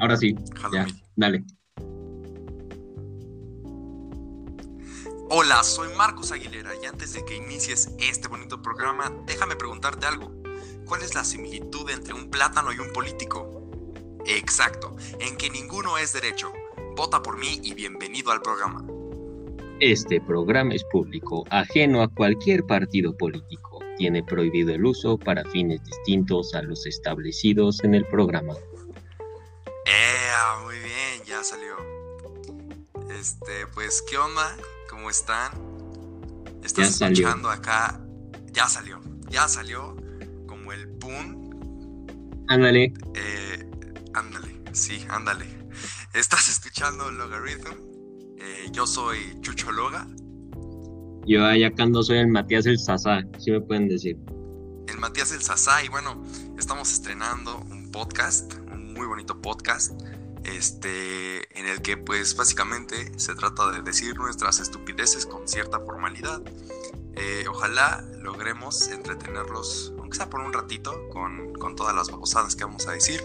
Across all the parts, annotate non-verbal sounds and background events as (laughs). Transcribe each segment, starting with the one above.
Ahora sí, ya, dale. Hola, soy Marcos Aguilera y antes de que inicies este bonito programa, déjame preguntarte algo. ¿Cuál es la similitud entre un plátano y un político? Exacto, en que ninguno es derecho. Vota por mí y bienvenido al programa. Este programa es público, ajeno a cualquier partido político. Tiene prohibido el uso para fines distintos a los establecidos en el programa. Eh, muy bien, ya salió. Este, pues, ¿qué onda? ¿Cómo están? Estás escuchando acá. Ya salió, ya salió. Como el boom. Ándale. Eh, ándale, sí, ándale. Estás escuchando Logarithm. Eh, yo soy Chucho Loga. Yo allá cuando soy el Matías el Sasá, si me pueden decir. El Matías el Sasá, y bueno, estamos estrenando un podcast, un muy bonito podcast este, en el que pues básicamente se trata de decir nuestras estupideces con cierta formalidad. Eh, ojalá logremos entretenerlos, aunque sea por un ratito, con, con todas las babosadas que vamos a decir.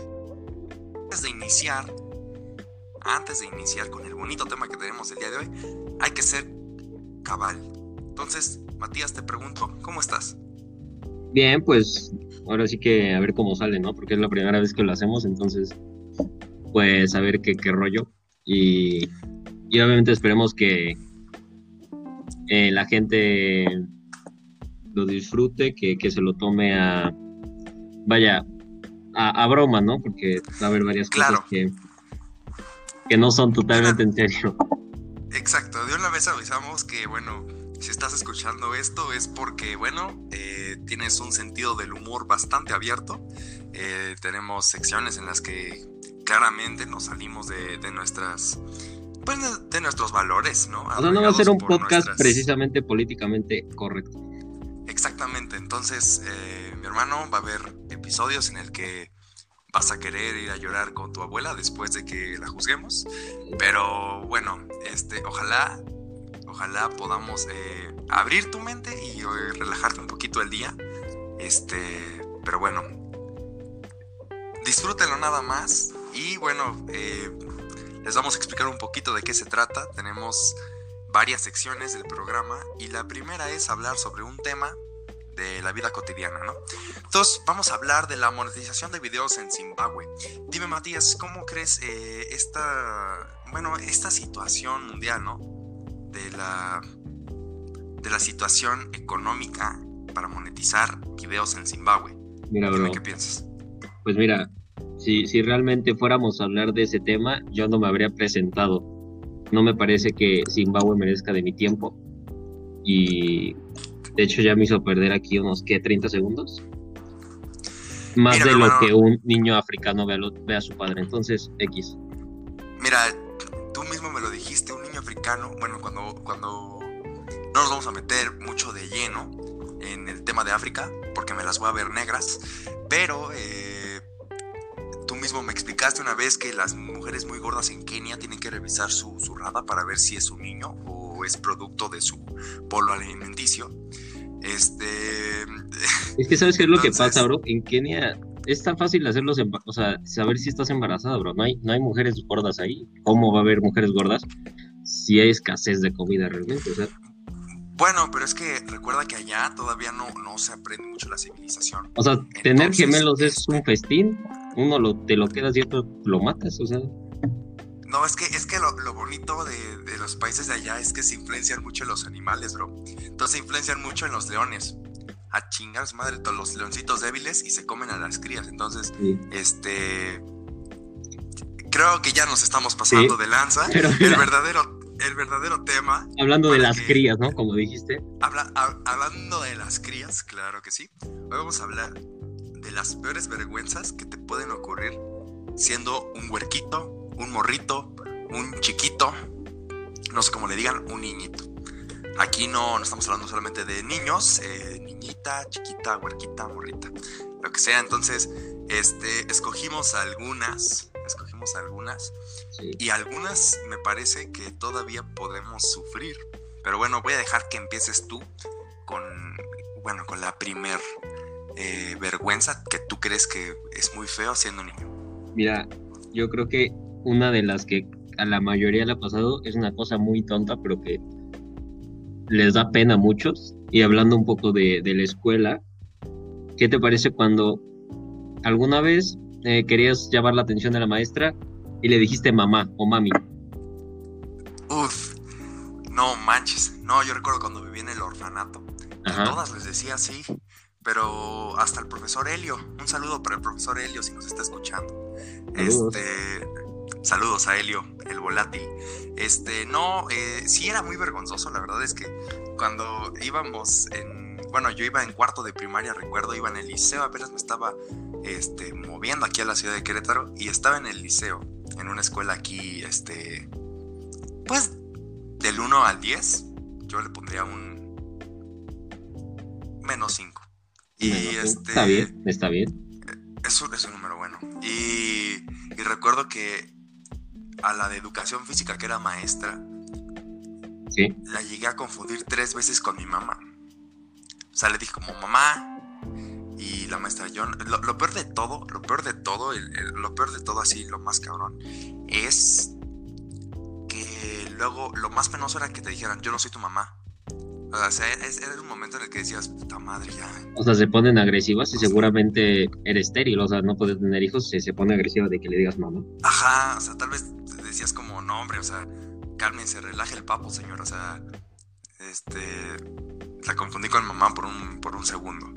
Antes de iniciar, antes de iniciar con el bonito tema que tenemos el día de hoy, hay que ser cabal. Entonces, Matías, te pregunto, ¿cómo estás? Bien, pues ahora sí que a ver cómo sale, ¿no? Porque es la primera vez que lo hacemos, entonces pues saber qué, qué rollo. Y, obviamente esperemos que eh, la gente lo disfrute, que, se lo tome a, vaya, a, broma, ¿no? Porque va a haber varias cosas que, que no son totalmente en serio. Exacto, de una vez avisamos que, bueno, si estás escuchando esto es porque, bueno, eh, tienes un sentido del humor bastante abierto. Eh, tenemos secciones en las que claramente nos salimos de, nuestras pues de nuestros valores, ¿no? O no va a ser un podcast precisamente políticamente correcto. Exactamente, entonces eh, mi hermano va a haber episodios en el que vas a querer ir a llorar con tu abuela después de que la juzguemos, pero bueno, este, ojalá, ojalá podamos eh, abrir tu mente y eh, relajarte un poquito el día, este, pero bueno, disfrútenlo nada más, y bueno, eh, les vamos a explicar un poquito de qué se trata. Tenemos varias secciones del programa y la primera es hablar sobre un tema de la vida cotidiana, ¿no? Entonces, vamos a hablar de la monetización de videos en Zimbabue. Dime, Matías, ¿cómo crees eh, esta, bueno, esta situación mundial, ¿no? De la, de la situación económica para monetizar videos en Zimbabue. Mira, bro. ¿Qué piensas? Pues mira, si, si realmente fuéramos a hablar de ese tema, yo no me habría presentado. No me parece que Zimbabue merezca de mi tiempo. Y de hecho ya me hizo perder aquí unos, ¿qué? 30 segundos. Más de lo que un niño africano ve a, a su padre. Entonces, X. Mira, tú mismo me lo dijiste, un niño africano, bueno, cuando, cuando no nos vamos a meter mucho de lleno en el tema de África, porque me las voy a ver negras, pero eh, mismo me explicaste una vez que las mujeres muy gordas en Kenia tienen que revisar su, su para ver si es un niño o es producto de su polo alimenticio. Este. (laughs) Es que sabes qué es lo que pasa, bro. En Kenia es tan fácil hacerlos, o sea, saber si estás embarazada, bro. No hay, no hay mujeres gordas ahí. ¿Cómo va a haber mujeres gordas si hay escasez de comida realmente? O sea, bueno, pero es que recuerda que allá todavía no, no se aprende mucho la civilización. O sea, tener gemelos es un festín, uno lo, te lo quedas y otro lo matas, o sea. No, es que, es que lo, bonito de, de, los países de allá es que se influencian mucho en los animales, bro. Entonces se influencian mucho en los leones. A chingar madre todos los leoncitos débiles y se comen a las crías. Entonces, este. Creo que ya nos estamos pasando de lanza. (laughs) el verdadero el verdadero tema. Hablando de las crías, ¿no? Como dijiste. hablando de las crías, claro que sí. Hoy vamos a hablar las peores vergüenzas que te pueden ocurrir siendo un huerquito, un morrito, un chiquito, no sé cómo le digan, un niñito. Aquí no, no estamos hablando solamente de niños, eh, niñita, chiquita, huerquita, morrita, lo que sea. Entonces, este, escogimos algunas, escogimos algunas y algunas me parece que todavía podemos sufrir. Pero bueno, voy a dejar que empieces tú con, bueno, con la primer eh, vergüenza que tú crees que es muy feo siendo niño. Mira, yo creo que una de las que a la mayoría le ha pasado es una cosa muy tonta, pero que les da pena a muchos. Y hablando un poco de, de la escuela, ¿qué te parece cuando alguna vez eh, querías llamar la atención de la maestra y le dijiste mamá o mami? Uf, no manches. No, yo recuerdo cuando viví en el orfanato. A todas les decía así. Pero hasta el profesor Helio. Un saludo para el profesor Helio si nos está escuchando. Este. Saludos a Helio, el volátil. Este, no, eh, sí era muy vergonzoso, la verdad es que cuando íbamos en, bueno, yo iba en cuarto de primaria, recuerdo, iba en el liceo, apenas me estaba este, moviendo aquí a la ciudad de Querétaro y estaba en el liceo, en una escuela aquí, este, pues del 1 al 10, yo le pondría un menos 5. Y este, está bien, está bien. Eso es un número bueno. Y, y recuerdo que a la de educación física, que era maestra, ¿Sí? la llegué a confundir tres veces con mi mamá. O sea, le dije como mamá. Y la maestra, yo, lo, peor de todo, lo peor de todo, lo peor de todo así, lo más cabrón, es que luego lo más penoso era que te dijeran, yo no soy tu mamá. O sea, era un momento en el que decías, puta madre, ya. O sea, se ponen agresivas y seguramente eres estéril, o sea, no puedes tener hijos, se, se pone agresiva de que le digas mamá. Ajá, o sea, tal vez decías como, no, hombre, o sea, se relaje el papo, señor, o sea, este, la confundí con mamá por un, por un segundo.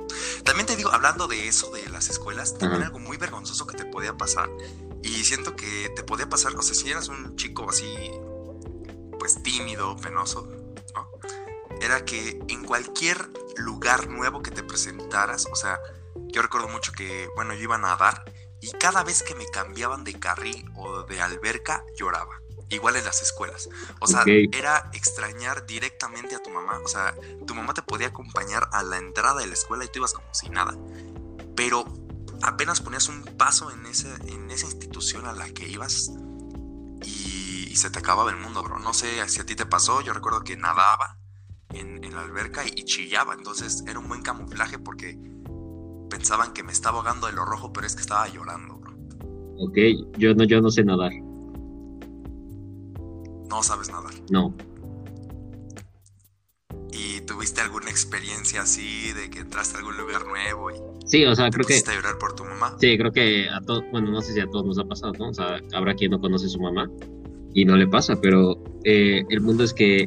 También te digo, hablando de eso, de las escuelas, también algo muy vergonzoso que te podía pasar, y siento que te podía pasar, o sea, si eras un chico así, pues tímido, penoso, ¿no? Era que en cualquier lugar nuevo que te presentaras, o sea, yo recuerdo mucho que, bueno, yo iba a nadar y cada vez que me cambiaban de carril o de alberca lloraba. Igual en las escuelas. O sea, era extrañar directamente a tu mamá. O sea, tu mamá te podía acompañar a la entrada de la escuela y tú ibas como si nada. Pero apenas ponías un paso en, ese, en esa institución a la que ibas y, se te acababa el mundo, bro. No sé si a ti te pasó. Yo recuerdo que nadaba en, la alberca y chillaba. Entonces era un buen camuflaje porque pensaban que me estaba ahogando de lo rojo, pero es que estaba llorando, bro. Ok, yo no, yo no sé nadar. No sabes nadar. No. ¿Y tuviste alguna experiencia así de que entraste a algún lugar nuevo y Sí, o sea, creo que. a llorar por tu mamá? Sí, creo que a todos, bueno, no sé si a todos nos ha pasado, ¿no? O sea, habrá quien no conoce a su mamá y no le pasa, pero eh, el mundo es que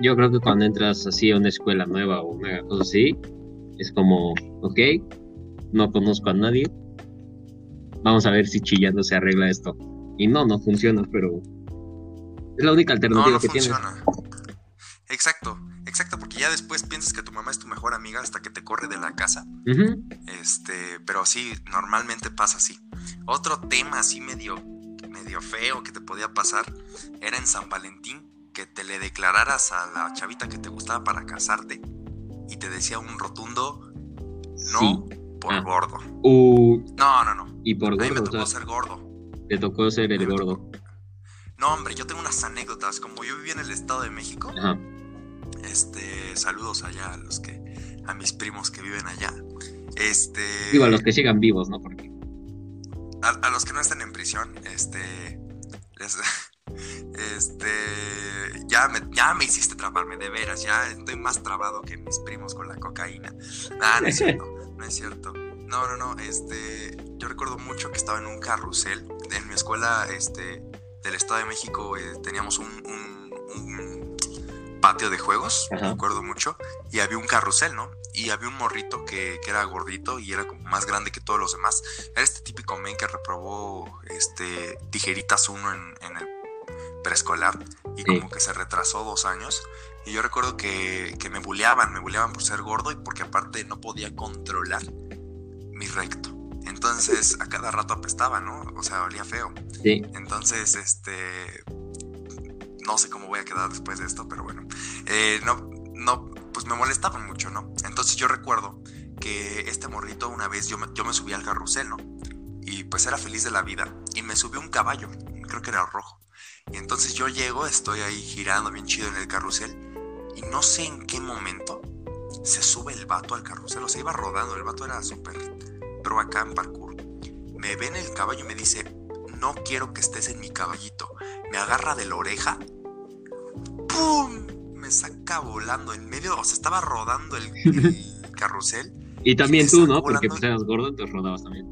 yo creo que cuando entras así a una escuela nueva o una cosa así, es como, ok, no conozco a nadie, vamos a ver si chillando se arregla esto. Y no, no funciona, pero es la única alternativa que funciona. Exacto, exacto, porque ya después piensas que tu mamá es tu mejor amiga hasta que te corre de la casa. Este, pero sí, normalmente pasa así. Otro tema así medio, medio feo que te podía pasar era en San Valentín que te le declararas a la chavita que te gustaba para casarte y te decía un rotundo no por ah. gordo. Uh, no, no, no. Y por gordo. A mí me tocó ser gordo. Te tocó ser el gordo. No, hombre, yo tengo unas anécdotas. Como yo vivía en el Estado de México, este, saludos allá a los que, a mis primos que viven allá. Este. Digo, a los que sigan vivos, ¿no? Porque. A, los que no estén en prisión, este. (laughs) este. Ya me, ya me hiciste trabarme, de veras. Ya estoy más trabado que mis primos con la cocaína. Ah, no es cierto. (laughs) no es cierto. No, no, no. Este. Yo recuerdo mucho que estaba en un carrusel. En mi escuela, este del Estado de México eh, teníamos un, patio de juegos, me acuerdo mucho, y había un carrusel, ¿no? Y había un morrito que, era gordito y era como más grande que todos los demás. Era este típico men que reprobó este, tijeritas uno en, el preescolar y como que se retrasó dos años. Y yo recuerdo que, que me buleaban, me buleaban por ser gordo y porque aparte no podía controlar mi recto. Entonces a cada rato apestaba, ¿no? O sea, olía feo. Sí. Entonces, este. No sé cómo voy a quedar después de esto, pero bueno. Eh, no, no, pues me molestaban mucho, ¿no? Entonces yo recuerdo que este morrito una vez yo me, yo me subí al carrusel, ¿no? Y pues era feliz de la vida. Y me subió un caballo, creo que era rojo. Y entonces yo llego, estoy ahí girando bien chido en el carrusel. Y no sé en qué momento se sube el vato al carrusel. O sea, iba rodando, el vato era súper pero acá en parkour. me ve en el caballo y me dice, no quiero que estés en mi caballito. Me agarra de la oreja. ¡Pum! Me saca volando en medio, o sea, estaba rodando el, el (laughs) carrusel. Y también me tú, ¿no? Porque pues eras gordo, entonces rodabas también.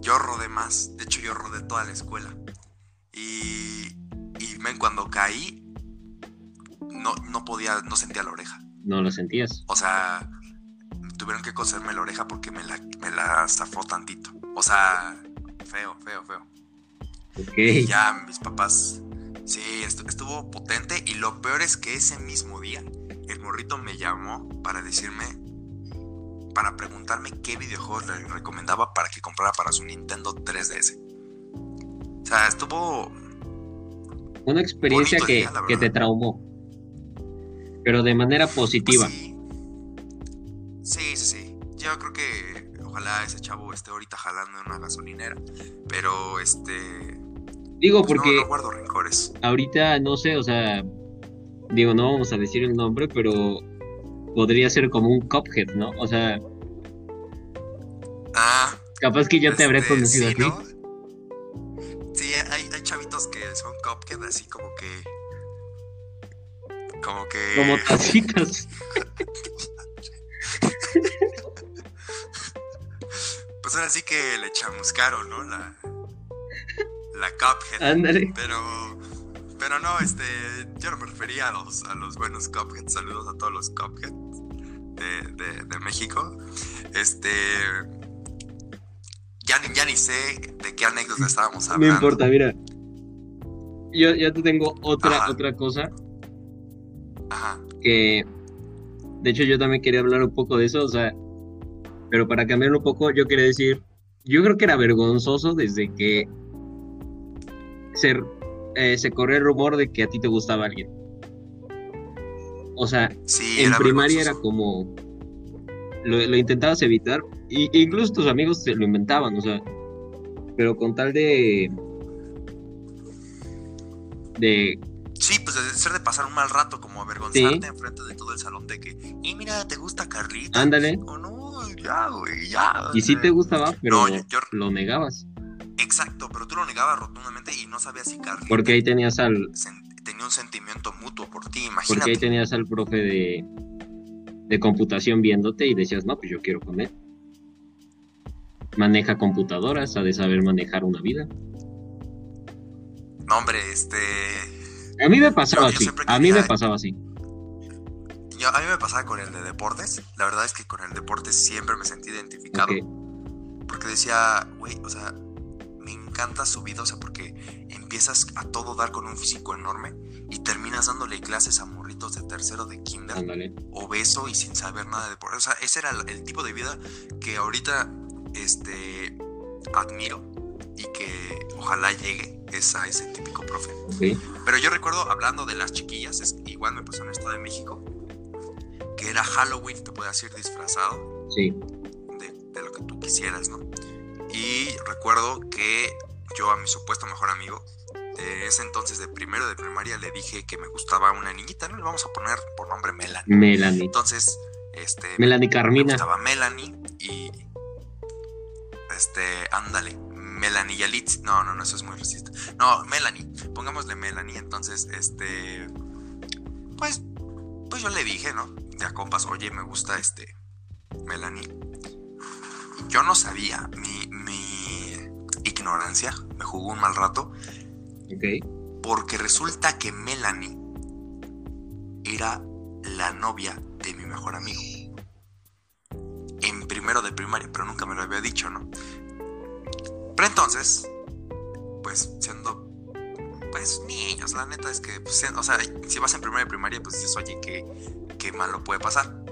Yo rodé más, de hecho yo rodé toda la escuela. Y, y men, cuando caí, no, no podía, no sentía la oreja. No lo sentías. O sea, tuvieron que coserme la oreja porque me la, me la zafó tantito. O sea, feo, feo, feo. Y ya mis papás, sí, estu- estuvo potente. Y lo peor es que ese mismo día, el morrito me llamó para decirme, para preguntarme qué videojuegos le recomendaba para que comprara para su Nintendo 3DS. O sea, estuvo Una experiencia que, día, que te traumó. Pero de manera positiva. Pues sí. sí, sí, sí. Yo creo que ojalá ese chavo esté ahorita jalando en una gasolinera. Pero este. Digo, pues, porque no, guardo rencores. ahorita no sé, o sea, digo, no vamos a decir el nombre, pero podría ser como un Cuphead, ¿no? O sea, Ah, capaz que yo te habré este, conocido sí. ¿no? Sí, hay, hay chavitos que son cupcake así como que. Como que. Como (laughs) tacitas. Pues ahora sí que le chamuscaron, ¿no? La. La cuphead. Ándale. Pero. Pero no, este. Yo no me refería a los, a los buenos Cupheads. Saludos a todos los Cupheads de, de, de México. Este. Ya ni, ya ni sé de qué anécdota estábamos No hablando. importa, mira. Yo ya te tengo otra, Ajá. otra cosa Ajá. que. De hecho, yo también quería hablar un poco de eso, o sea. Pero para cambiarlo un poco, yo quería decir. Yo creo que era vergonzoso desde que. Se, eh, se corrió el rumor de que a ti te gustaba alguien. O sea, Sí, en primaria era como lo, lo intentabas evitar y, e incluso tus amigos se lo inventaban, o sea, pero con tal de de Sí, pues de ser de pasar un mal rato, como avergonzarte enfrente de todo el salón de que, y mira, ¿te gusta Carlita? ándale O no, ya, güey, ya. y sí te gustaba, pero No, yo- yo- lo negabas, Exacto, pero tú lo negabas rotundamente y no sabías si Carlita porque ahí tenías al tenía un sentimiento mutuo por ti, porque imagínate. ahí tenías al profe de de computación viéndote y decías, "No, pues yo quiero con él." Maneja computadoras, ha de saber manejar una vida. No, hombre, este. A mí me pasaba Yo- así, a mí me pasaba así. Yo, a mí me pasaba con el de deportes. La verdad es que con el deportes siempre me sentí identificado. Porque decía, güey, o sea, me encanta su vida, o sea, porque empiezas a todo dar con un físico enorme y terminas dándole clases a morritos de tercero de kinder, obeso y sin saber nada de deporte. O sea, ese era el, tipo de vida que ahorita, este, admiro y que ojalá llegue es a ese típico profe. Pero yo recuerdo, hablando de las chiquillas, es, igual me pasó en el Estado de México, que era Halloween, te podías ir disfrazado Sí. de, de lo que tú quisieras, ¿no? Y recuerdo que yo a mi supuesto mejor amigo, de ese entonces de primero de primaria, le dije que me gustaba una niñita, ¿no? Le vamos a poner por nombre Melanie. Melanie. Entonces, este... Melanie me Carmina. gustaba Melanie y... Este, ándale, Melanie Yalitz. No, no, no, eso es muy racista. No, Melanie, pongámosle Melanie. Entonces, este... Pues, pues yo le dije, ¿no? De a compas, oye, me gusta este... Melanie. Yo no sabía, mi, mi ignorancia me jugó un mal rato Porque resulta que Melanie era la novia de mi mejor amigo. En primero de primaria, pero nunca me lo había dicho, ¿no? Pero entonces, pues siendo, pues niños, la neta es que, pues, o sea, si vas en primera de primaria, pues dices, oye, qué, qué malo puede pasar.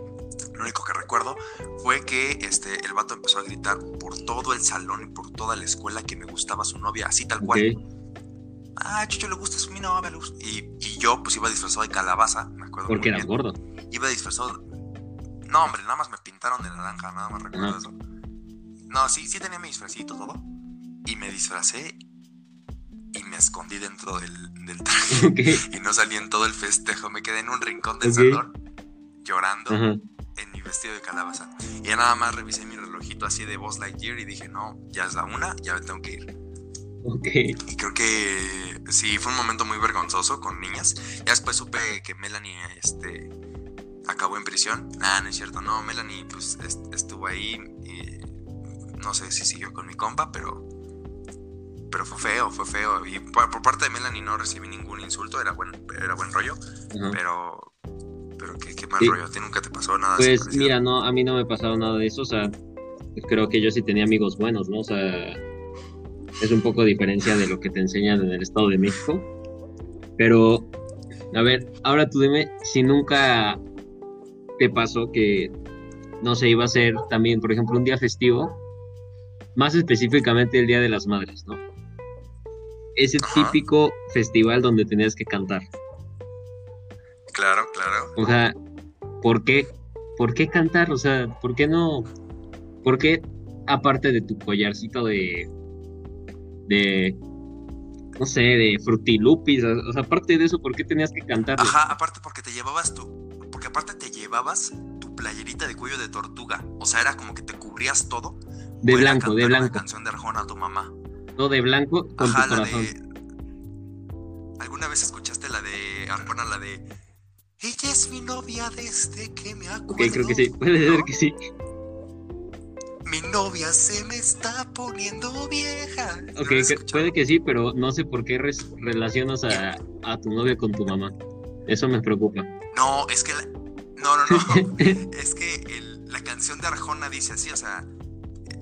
Lo único que recuerdo fue que este, el vato empezó a gritar por todo el salón y por toda la escuela que me gustaba su novia, así tal cual. Ah, Chucho le gusta, es mi novia, le gusta. Y, y yo, pues iba disfrazado de calabaza, me acuerdo. Porque eras gordo. Iba disfrazado. No, hombre, nada más me pintaron de naranja, nada más recuerdo eso. No, sí, sí tenía mi disfrazito, todo. Y me disfracé y me escondí dentro del, del traje. (laughs) Y no salí en todo el festejo, me quedé en un rincón del Ok. salón llorando en mi vestido de calabaza. Y ya nada más revisé mi relojito así de Buzz Lightyear y dije, no, ya es la una, ya me tengo que ir. Ok. Y creo que sí, fue un momento muy vergonzoso con niñas. Ya después supe que Melanie este, acabó en prisión. Nah, no es cierto, no, Melanie pues est- estuvo ahí y no sé si siguió con mi compa, pero pero fue feo, fue feo. Y por, por parte de Melanie no recibí ningún insulto, era buen, era buen rollo, pero pero qué, qué mal Sí. rollo, ¿a ti nunca te pasó nada Pues mira, no, a mí no me pasaba nada de eso, o sea, creo que yo sí tenía amigos buenos, ¿no? O sea, es un poco diferencia de lo que te enseñan en el Estado de México. Pero, a ver, ahora tú dime si nunca te pasó que, no sé, iba a ser también, por ejemplo, un día festivo, más específicamente el Día de las Madres, ¿no? Ese Ajá. típico festival donde tenías que cantar. Claro, claro. O sea, ¿por qué? ¿Por qué cantar? O sea, ¿por qué no? ¿Por qué aparte de tu collarcito de de no sé, de frutilupis, o sea, aparte de eso, ¿por qué tenías que cantar? Ajá, aparte porque te llevabas tu. Porque aparte te llevabas tu playerita de cuello de tortuga. O sea, era como que te cubrías todo. De blanco, de cantar una blanco, canción de Arjona a tu mamá. todo de blanco con Ajá, tu la corazón. de. ¿Alguna vez escuchaste la de Arjona, la de. Ella es mi novia desde que me acuerdo. Ok, creo que sí, puede ser ¿no? que sí. Mi novia se me está poniendo vieja. ¿No Ok, que- puede que sí, pero no sé por qué res- relacionas a, a tu novia con tu mamá. Eso me preocupa. No, es que. la- No, no, no. (laughs) es que el- la canción de Arjona dice así, o sea.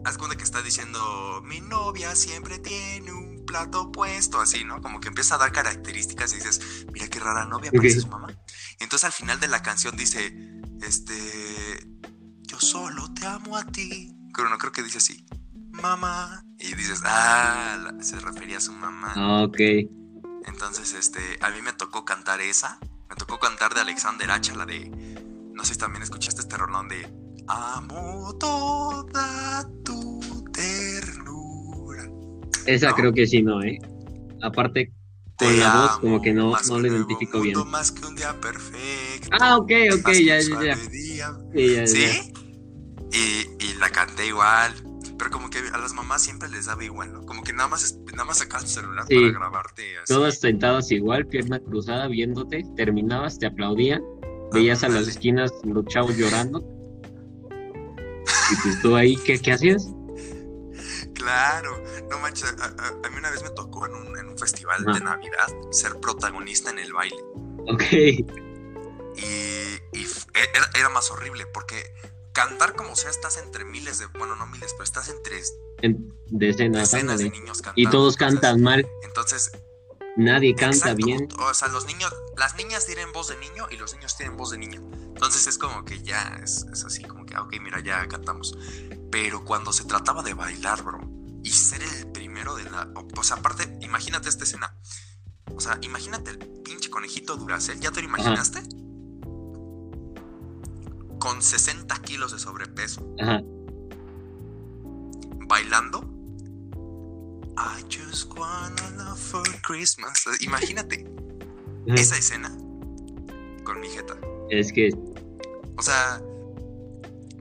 Haz cuenta que está diciendo. Mi novia siempre tiene un plato puesto, así, ¿no? Como que empieza a dar características y dices, mira qué rara novia, parece su mamá. Y entonces al final de la canción dice, este. Yo solo te amo a ti. Pero no creo que dice así. Mamá. Y dices, ah, se refería a su mamá. Ah, ok. Entonces, este, a mí me tocó cantar esa. Me tocó cantar de Alexander Hacha, la de. No sé si también escuchaste este rolón de. Amo toda tu ternura. Esa ¿No? creo que sí, no, ¿eh? Aparte, con la voz como que no, no lo identifico bien. Más que un día perfecto. Ah, ok, ok, ya, ya, ya. Sí, ya, ya. ¿Sí? Y, y la canté igual. Pero como que a las mamás siempre les daba igual, ¿no? Como que nada más, nada más sacaban su celular Sí. para grabarte así. Todas sentadas igual, pierna cruzada, viéndote, terminabas, te aplaudían, veías a las esquinas los chavos llorando. Y pues tú ahí, ¿qué, qué hacías? Claro, no manches, a, a- a mí una vez me tocó en un, en un festival de Navidad ser protagonista en el baile. Ok. Y, y e- era, era más horrible porque cantar como sea estás entre miles de, bueno, no miles, pero estás entre En- decenas, decenas de niños cantando. Y todos entonces- cantan mal, Entonces, nadie canta exacto, bien. O sea, los niños, las niñas tienen voz de niño y los niños tienen voz de niño. Entonces es como que ya es, es así, como que, ah, ok, mira, ya cantamos. Pero cuando se trataba de bailar, bro, y ser el primero de la. O, sea, aparte, imagínate esta escena. O sea, imagínate el pinche conejito Duracel, ¿ya te lo imaginaste? Con 60 kilos de sobrepeso, Ajá. bailando. I just wanna love for Christmas. Imagínate ajá. esa escena con mi jeta. Es que, O sea,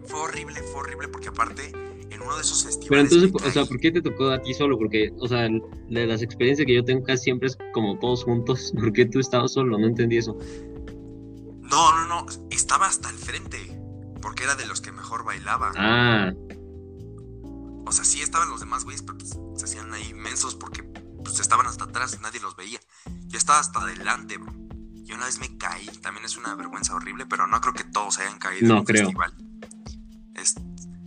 fue horrible, fue horrible porque aparte en uno de esos pero festivales. entonces, me o sea. ¿por qué te tocó a ti solo? Porque, o sea, de las experiencias que yo tengo casi siempre es como todos juntos. (laughs) ¿Por qué tú estabas solo? No entendí eso. No, no, no, estaba hasta el frente. Porque era de los que mejor bailaba. Ah, O sea, sí estaban los demás güeyes, pero pues, se hacían ahí mensos porque pues, estaban hasta atrás, nadie los veía. Yo estaba hasta adelante, bro. Y una vez me caí, también es una vergüenza horrible, pero no creo que todos hayan caído No en un creo. festival.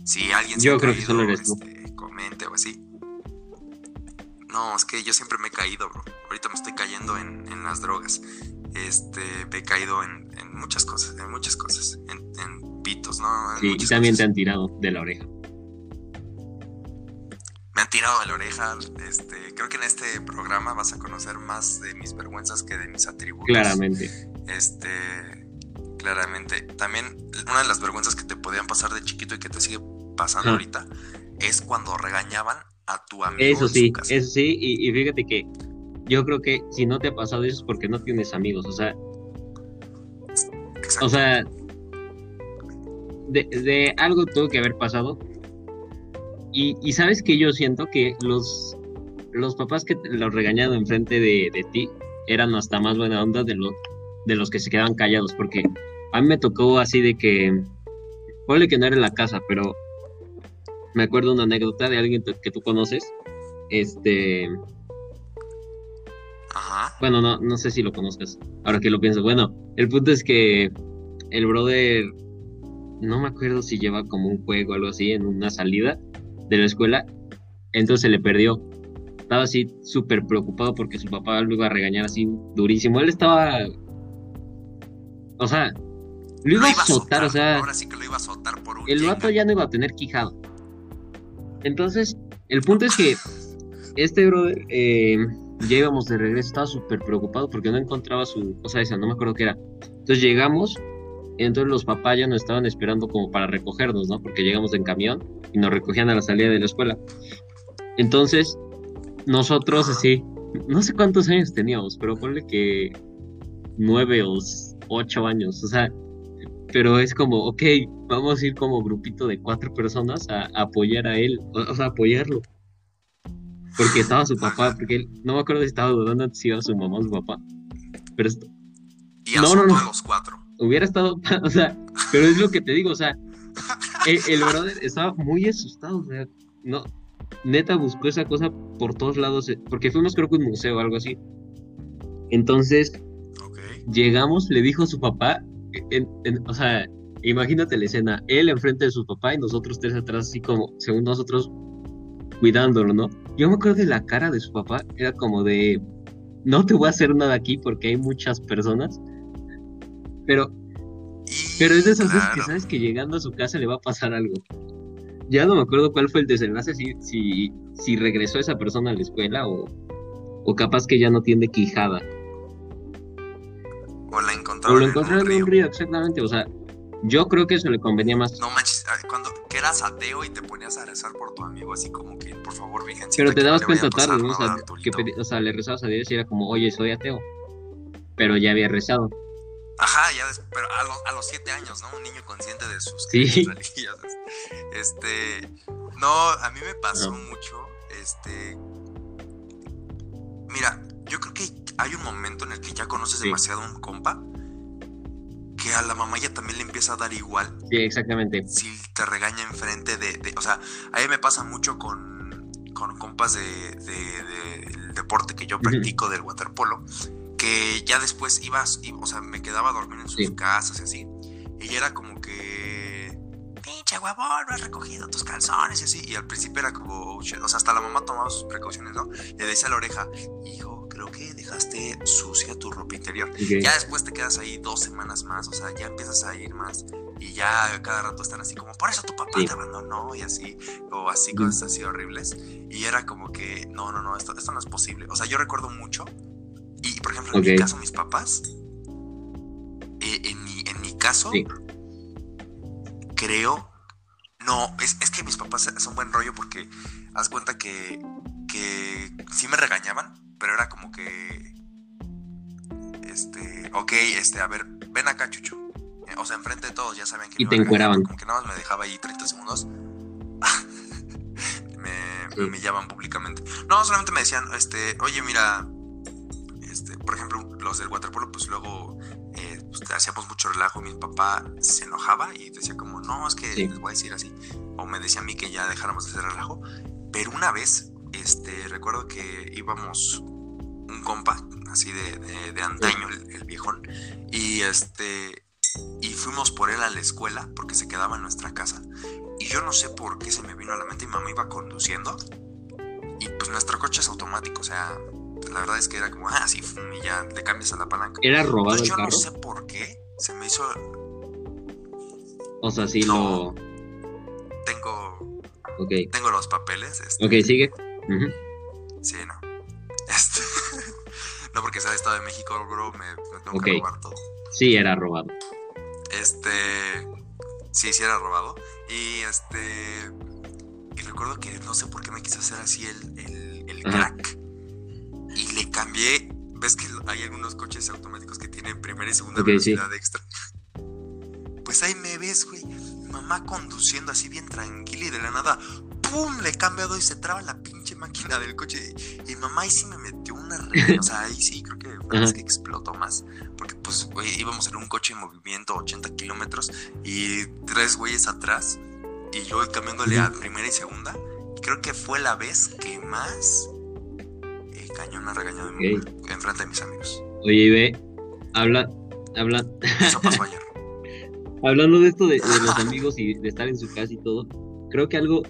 Si alguien se Yo ha creo que solo eres tú. este, comente o así. No, es que yo siempre me he caído, bro. Ahorita me estoy cayendo en, en las drogas. Este, me he caído en, en muchas cosas, en muchas cosas. En, en pitos, ¿no? En sí, y también te han tirado de la oreja. Me han tirado de la oreja. Este, creo que en este programa vas a conocer más de mis vergüenzas que de mis atributos. Claramente. Este, claramente. También una de las vergüenzas que te podían pasar de chiquito y que te sigue pasando ahorita es cuando regañaban a tu amigo. Eso sí, eso sí, y, y fíjate que yo creo que si no te ha pasado eso es porque no tienes amigos, o sea, O sea, de, de algo tuvo que haber pasado. Y, sabes que yo siento que los, los papás que los regañaron enfrente de, de ti eran hasta más buena onda de, los de los que se quedaban callados, porque a mí me tocó así de que, ponle que no era en la casa, pero me acuerdo una anécdota de alguien que tú conoces, este... Ajá. Bueno, no, no sé si lo conozcas, ahora que lo pienso. Bueno, el punto es que el brother, no me acuerdo si lleva como un juego o algo así en una salida de la escuela, entonces se le perdió. Estaba así súper preocupado porque su papá lo iba a regañar así durísimo. Él estaba... O sea, lo iba, a azotar, o sea... Ahora sí que lo iba a azotar por un El vato ya no iba a tener quijado. Entonces, el punto es que este brother, eh, ya íbamos de regreso, estaba súper preocupado porque no encontraba su cosa esa, no me acuerdo qué era. Entonces llegamos, entonces los papás ya nos estaban esperando como para recogernos, ¿no? Porque llegamos en camión y nos recogían a la salida de la escuela. Entonces, nosotros así, no sé cuántos años teníamos, pero ponle que nueve o ocho años, o sea, pero es como, ok, vamos a ir como grupito de cuatro personas a, apoyar a él, o, sea, apoyarlo. Porque estaba su papá, porque él, no me acuerdo si estaba dudando si iba su mamá o su papá. Pero esto, y no, no, no. los cuatro. Hubiera estado, (laughs) o sea, pero es lo que te digo, o sea, el, brother estaba muy asustado, o sea, no, neta buscó esa cosa por todos lados, eh, porque fuimos creo que un museo o algo así. Entonces, llegamos, le dijo a su papá, o sea, imagínate la escena, él enfrente de su papá y nosotros tres atrás, así como, según nosotros, cuidándolo, ¿no? Yo me acuerdo de la cara de su papá, era como de, no te voy a hacer nada aquí porque hay muchas personas, pero, pero es de esas veces que sabes que llegando a su casa le va a pasar algo. Ya no me acuerdo cuál fue el desenlace, si, si, si regresó esa persona a la escuela o, o capaz que ya no tiene quijada. O la encontraron, o lo encontraron en un, río. exactamente. O sea, yo creo que eso le convenía más. No que eras ateo y te ponías a rezar por tu amigo, así como que, por favor, virgen. Pero te dabas cuenta tarde, ¿no? O sea, que o sea, le rezabas a Dios y era como, oye, soy ateo. Pero ya había rezado. Ajá, ya, pero a, los, a los siete años, ¿no? Un niño consciente de sus sí. religiosas. Este, no, a mí me pasó mucho, este, mira, yo creo que hay un momento en el que ya conoces demasiado a un compa que a la mamá ya también le empieza a dar igual. Sí, exactamente. Si te regaña enfrente de, de o sea, a mí me pasa mucho con, con compas de, del deporte que yo practico, del waterpolo, que ya después ibas, o sea, me quedaba a dormir en sus casas y así, y era como que, pinche huevón, no has recogido tus calzones y así, y al principio era como, oh, o sea, hasta la mamá tomaba sus precauciones, ¿no? Le decía a la oreja, hijo, creo que dejaste sucia tu ropa interior. Ya después te quedas ahí dos semanas más, o sea, ya empiezas a ir más y ya cada rato están así como, por eso tu papá te abandonó y así, o así cosas así horribles. Y era como que, no, no, no, esto, esto no es posible. O sea, yo recuerdo mucho, y por ejemplo, en mi caso, mis papás, eh, en, mi, en mi caso, creo, no, es, es que mis papás son buen rollo porque haz cuenta que, que sí me regañaban, pero era como que, este, ok, este, a ver, ven acá, Chucho. Eh, o sea, enfrente de todos, ya saben que... Y te encueraban. Como que nada más me dejaba ahí 30 segundos. (laughs) me, me llaman públicamente. No, solamente me decían, este, oye, mira, este, por ejemplo, los del waterpolo, pues luego eh, pues, hacíamos mucho relajo. Mi papá se enojaba y decía como, no, es que les voy a decir así. O me decía a mí que ya dejáramos de hacer relajo. Pero una vez, este, recuerdo que íbamos un compa, así de, de, antaño, el, viejón, y este, y fuimos por él a la escuela porque se quedaba en nuestra casa. Y yo no sé por qué se me vino a la mente, mi mamá iba conduciendo, y pues nuestro coche es automático, o sea, la verdad es que era como, ah, sí, y ya le cambias a la palanca. ¿Era robado el yo no sé por qué, se me hizo... O sea, sí lo... Tengo... Ok. Tengo los papeles. Este... Ok, sigue. Sí, no. Este, (laughs) no porque sea de Estado de México, bro, me, tengo que robar todo. Sí, era robado. Este. Sí, sí era robado. Y este. Y recuerdo que no sé por qué me quise hacer así el, el, el crack. Y le cambié. ¿Ves que hay algunos coches automáticos que tienen primera y segunda velocidad extra? Pues ahí me ves, güey. Mamá conduciendo así bien tranquila y de la nada. ¡pum! ¡pum! Le he cambiado y se traba la pinche máquina del coche. Y mamá ahí sí me metió una re... (laughs) O sea, ahí sí creo que que explotó más. Porque pues, güey, íbamos en un coche en movimiento 80 kilómetros y tres güeyes atrás. Y yo cambiándole a primera y segunda. creo que fue la vez que más eh, cañón regañado en, en frente de mis amigos. Oye, ve, habla, habla. Eso pasó (laughs) ayer. Hablando de esto de, los amigos y de estar en su casa y todo, creo que algo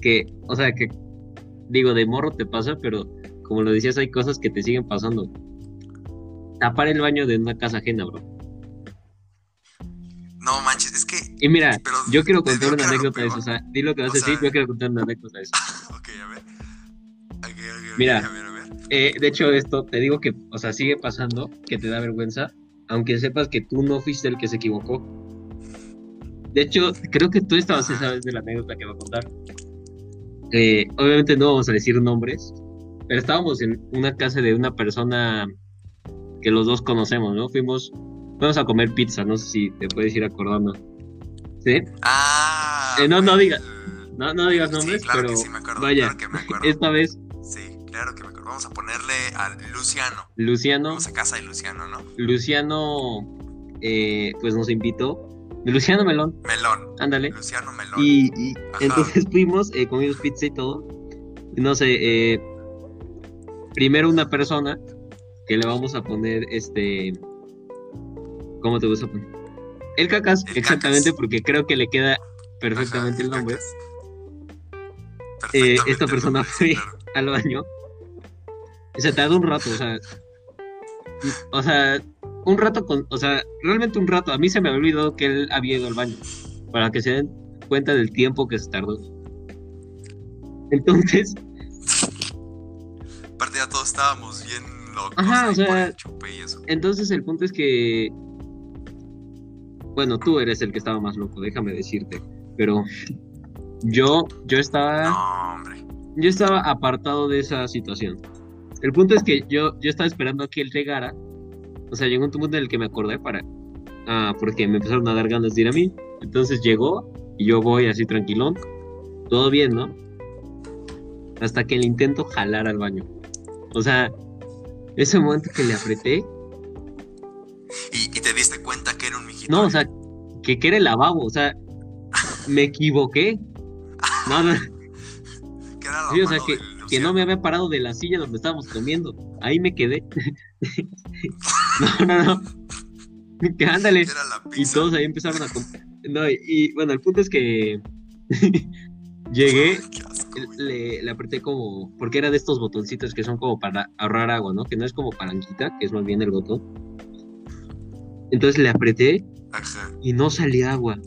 que, o sea, que digo, de morro te pasa, pero como lo decías, hay cosas que te siguen pasando. Tapar el baño de una casa ajena, bro. No manches, es que. Y mira, yo quiero contar una anécdota de eso. O sea, di lo que vas (laughs) a decir, yo quiero contar una anécdota de eso. ok, a ver. mira, eh, de hecho, esto te digo que, o sea, sigue pasando, que te da vergüenza, aunque sepas que tú no fuiste el que se equivocó. De hecho, creo que tú estabas esa vez de la anécdota que voy a contar. Eh, obviamente no vamos a decir nombres, pero estábamos en una casa de una persona que los dos conocemos, ¿no? Fuimos, fuimos a comer pizza, no sé si te puedes ir acordando. ¿Sí? Ah. Eh, no, no digas, no, no digas nombres, pero vaya, esta vez. Sí, claro que me acuerdo. Vamos a ponerle a Luciano. Luciano. Vamos a casa de Luciano, ¿no? Luciano, eh, pues nos invitó Luciano Melón. Melón. Ándale. Luciano Melón. Y, entonces (laughs) fuimos, eh, comimos pizza y todo. no sé, eh, primero una persona que le vamos a poner este. ¿Cómo te gusta poner? El cacas, exactamente, porque creo que le queda perfectamente el, nombre. Eh, esta persona fue al baño. Se tardó un rato, o sea. (laughs) O sea, un rato con, o sea, realmente un rato. A mí se me había olvidado que él había ido al baño, para que se den cuenta del tiempo que se tardó. Entonces. Aparte ya todos estábamos bien locos. Ajá, o sea. Entonces el punto es que. Bueno, tú eres el que estaba más loco, déjame decirte. Pero yo, yo estaba. No, hombre. Yo estaba apartado de esa situación. El punto es que yo, yo estaba esperando a que él llegara o sea, llegó un punto en el que me acordé para. Ah, porque me empezaron a dar ganas de ir a mí. Entonces llegó y yo voy así tranquilón. Todo bien, ¿no? Hasta que le intento jalar al baño. O sea, ese momento que le apreté. ¿Y, te diste cuenta que era un mijito? No, o sea, que, que era el lavabo. O sea, me equivoqué. No, no. (laughs) sí, o sea, que, que no me había parado de la silla donde estábamos comiendo. Ahí me quedé. (laughs) (laughs) no, no, no. Que ándale. Y todos ahí empezaron a No, y, bueno, el punto es que (laughs) llegué, le, le, apreté como, porque era de estos botoncitos que son como para ahorrar agua, ¿no? Que no es como palanquita, que es más bien el botón. Entonces le apreté y no salía agua.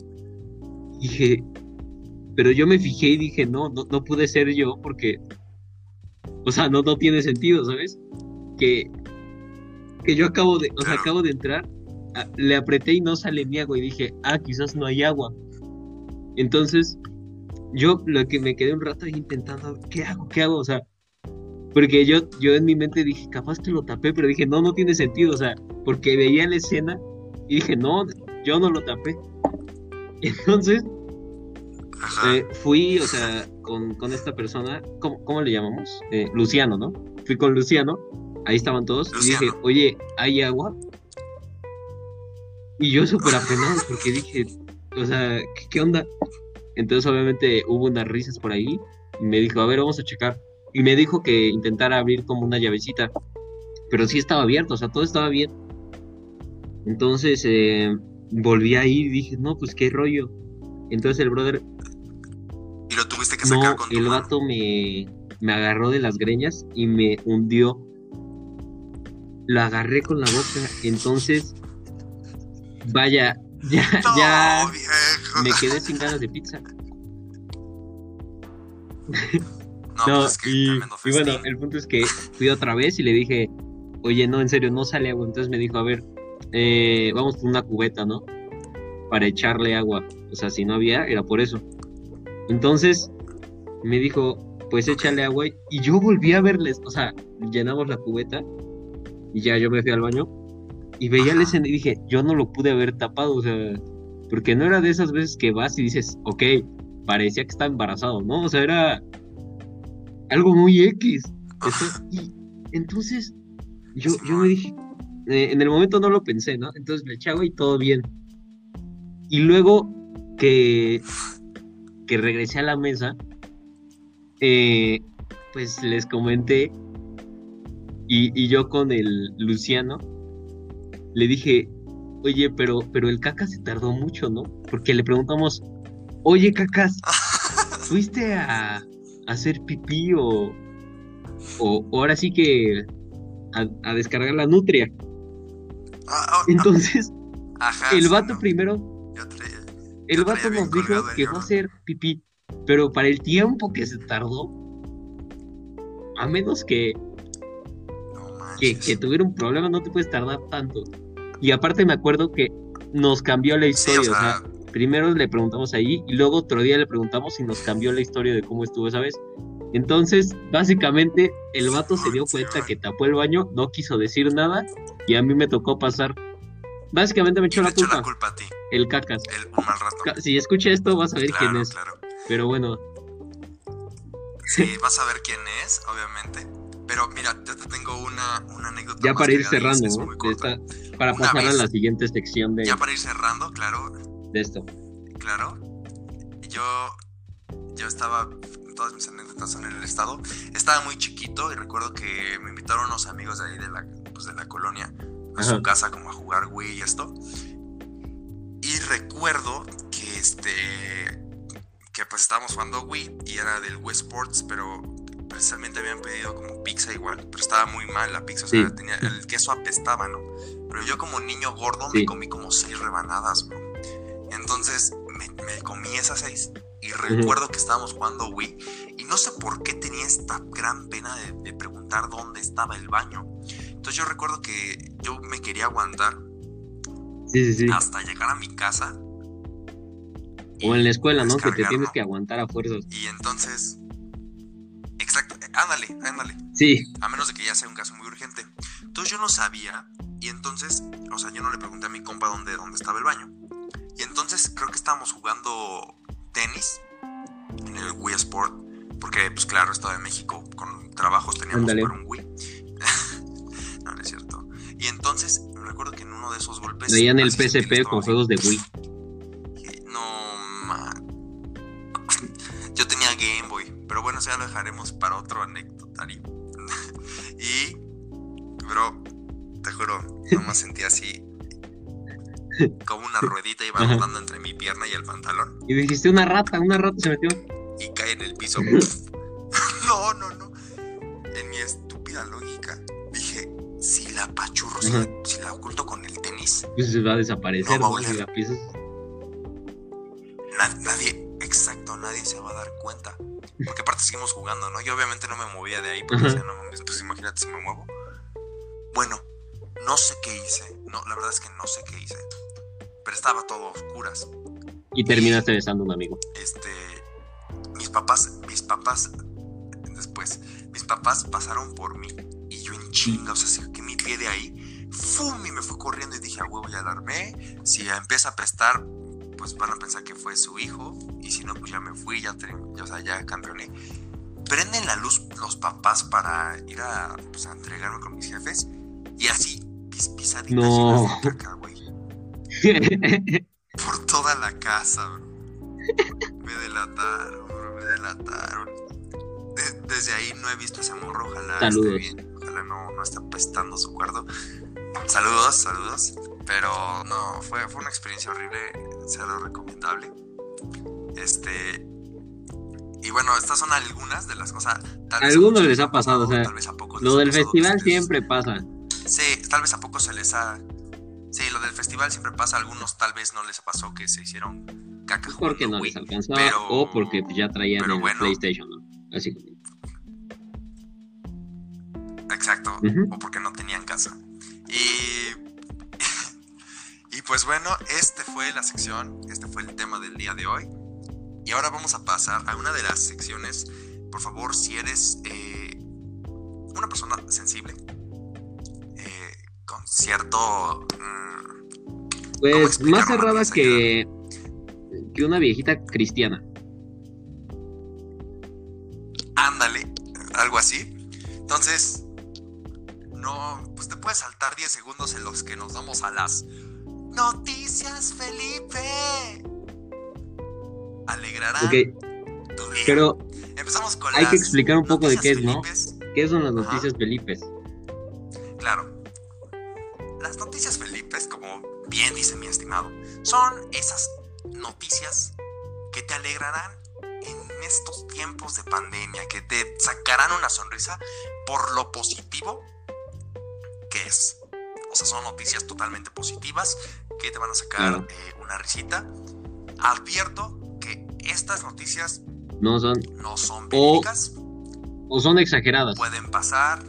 Dije, pero yo me fijé y dije, no, no, no pude ser yo porque o sea, no, no tiene sentido, ¿sabes? Que, que yo acabo de, o sea, acabo de entrar, le apreté y no sale mi agua y dije, ah, quizás no hay agua. Entonces, yo lo que me quedé un rato ahí intentando, ¿qué hago? ¿Qué hago? O sea, porque yo, yo en mi mente dije, capaz que lo tapé, pero dije, no, no tiene sentido, o sea, porque veía la escena y dije, no, yo no lo tapé. (laughs) Entonces, eh, fui, o sea, con, esta persona, ¿cómo, le llamamos? Eh, Luciano, ¿no? Fui con Luciano, ahí estaban todos, y dije, oye, ¿hay agua? Y yo súper apenado porque dije, o sea, ¿qué, onda? Entonces obviamente hubo unas risas por ahí, y me dijo, a ver, vamos a checar. Y me dijo que intentara abrir como una llavecita, pero sí estaba abierto, o sea, todo estaba bien. Entonces eh, volví a ir y dije, no, pues qué rollo. Entonces el brother y lo tuviste que sacar con tu el vato me, me agarró de las greñas y me hundió. Lo agarré con la boca, entonces, vaya, (laughs) ya, ya me quedé sin ganas de pizza. (laughs) No, pues y, bueno, el punto es que fui otra vez y le dije, oye, no, en serio, no sale agua. Entonces me dijo, a ver, eh, vamos por una cubeta, ¿no? Para echarle agua. O sea, si no había, era por eso. Entonces me dijo, pues échale agua. Y yo volví a verles, o sea, llenamos la cubeta y ya yo me fui al baño y veía la escena y dije, yo no lo pude haber tapado, o sea, porque no era de esas veces que vas y dices, ok, parecía que estaba embarazado, ¿no? O sea, era algo muy X. y entonces yo, yo me dije, eh, en el momento no lo pensé, ¿no? Entonces le eché agua y todo bien. Y luego que, que regresé a la mesa, eh, pues les comenté y, yo con el Luciano le dije, oye, pero, pero el caca se tardó mucho, ¿no? Porque le preguntamos, oye, cacas, (laughs) ¿fuiste a, hacer pipí o, o, ahora sí que a, descargar la nutria? Ah, Entonces, el vato primero, el vato nos dijo que va a hacer pipí, pero para el tiempo que se tardó, a menos que, que, tuviera un problema, no te puedes tardar tanto. Y aparte me acuerdo que nos cambió la historia, o sea, primero le preguntamos ahí y luego otro día le preguntamos si nos cambió la historia de cómo estuvo esa vez. Entonces, básicamente, el vato se dio cuenta que tapó el baño, no quiso decir nada y a mí me tocó pasar. Básicamente me echó, la, culpa. la culpa. a ti. El cacas. El mal rato. Si escucha esto, vas a ver quién es. Claro. Pero bueno. Sí, vas a ver quién es, obviamente. Pero mira, yo te tengo una, una anécdota. Ya para ir cerrando, para pasar a la siguiente sección de. Ya para ir cerrando, claro. De esto. Claro. Yo, yo estaba todas mis anécdotas en el estado. Estaba muy chiquito y recuerdo que me invitaron unos amigos de ahí de la, pues, de la colonia a su casa como a jugar Wii y esto. Y recuerdo que este que pues estábamos jugando Wii y era del Wii Sports, pero precisamente habían pedido como pizza igual, pero estaba muy mal la pizza, o sea, tenía, el queso apestaba, ¿no? Pero yo como niño gordo me comí como seis rebanadas, bro. Entonces me, comí esas seis y recuerdo que estábamos jugando Wii y no sé por qué tenía esta gran pena de, preguntar dónde estaba el baño. Entonces yo recuerdo que yo me quería aguantar hasta llegar a mi casa. O en la escuela, ¿no? Que te tienes que aguantar a fuerzas. Y entonces... Exacto, ándale, ándale. Sí. A menos de que ya sea un caso muy urgente. Entonces yo no sabía y entonces, o sea, yo no le pregunté a mi compa dónde, dónde estaba el baño. Y entonces creo que estábamos jugando tenis en el Wii Sport, porque pues claro, estaba en México, con trabajos teníamos por un Wii. (laughs) no, no es cierto. Y entonces recuerdo que en uno de esos golpes... Veían el PSP con juegos de Wii. No, man. Yo tenía Game Boy, pero bueno, ya lo dejaremos para otro anecdotario. (laughs) y, bro, te juro, no me sentí así como una ruedita iba rodando entre mi pierna y el pantalón. Y dijiste una rata, una rata se metió. Y cae en el piso. (laughs) no, no, no. En mi estúpida lógica, dije, si la pachurro, si, la, oculto con el tenis. Pues se va a desaparecer, no va a Si la pisas. nadie, exacto, nadie se va a dar cuenta. Porque aparte seguimos jugando, ¿no? Yo obviamente no me movía de ahí, porque no pues imagínate si me muevo. Bueno, no sé qué hice. No, la verdad es que no sé qué hice. Pero estaba todo a oscuras. Y terminaste besando a un amigo. Este. Mis papás, mis papás. Después, mis papás pasaron por mí. Y yo en chinga, o sea, saqué mi pie de ahí. ¡Fum! Y me fue corriendo y dije, a huevo, ya alarmé. Si ya empieza a prestar, pues van a pensar que fue su hijo. Y si no, pues ya me fui, ya, o sea, ya campeoné. Prenden la luz los papás para ir a, pues, a entregarme con mis jefes. Y así no. Por toda la casa, Me delataron, me delataron. desde ahí no he visto ese morro, ojalá esté bien. Ojalá no, no esté apestando su cuarto. Saludos, saludos. Pero no, fue, fue una experiencia horrible, lo recomendable. Este. Y bueno, estas son algunas de las cosas. Tal algunos les ha pasado, o sea, lo del festival siempre pasa. Sí, tal vez a poco se les ha. Sí, lo del festival siempre pasa. A algunos tal vez no les pasó que se hicieron caca. Porque no les alcanzó o porque ya traían el PlayStation, ¿no? Así. Exacto. O porque no tenían casa. Y, (laughs) y pues bueno, este fue la sección, este fue el tema del día de hoy. Y ahora vamos a pasar a una de las secciones. Por favor, si eres eh, una persona sensible, eh, con cierto... Mm, pues más cerrada que, que una viejita cristiana. Ándale, algo así. Entonces, no, pues te puedes saltar 10 segundos en los que nos vamos a las noticias, Felipe. Alegrarán tu día. pero Empezamos con hay las que explicar un poco de qué es, ¿no? Felipes. ¿Qué son las noticias Felipes? Claro. Las noticias Felipes, como bien dice mi estimado, son esas noticias que te alegrarán en estos tiempos de pandemia, que te sacarán una sonrisa por lo positivo que es. O sea, son noticias totalmente positivas que te van a sacar Claro. eh, una risita. Advierto que estas noticias No son, no son O- verídicas, o son exageradas. pueden pasar,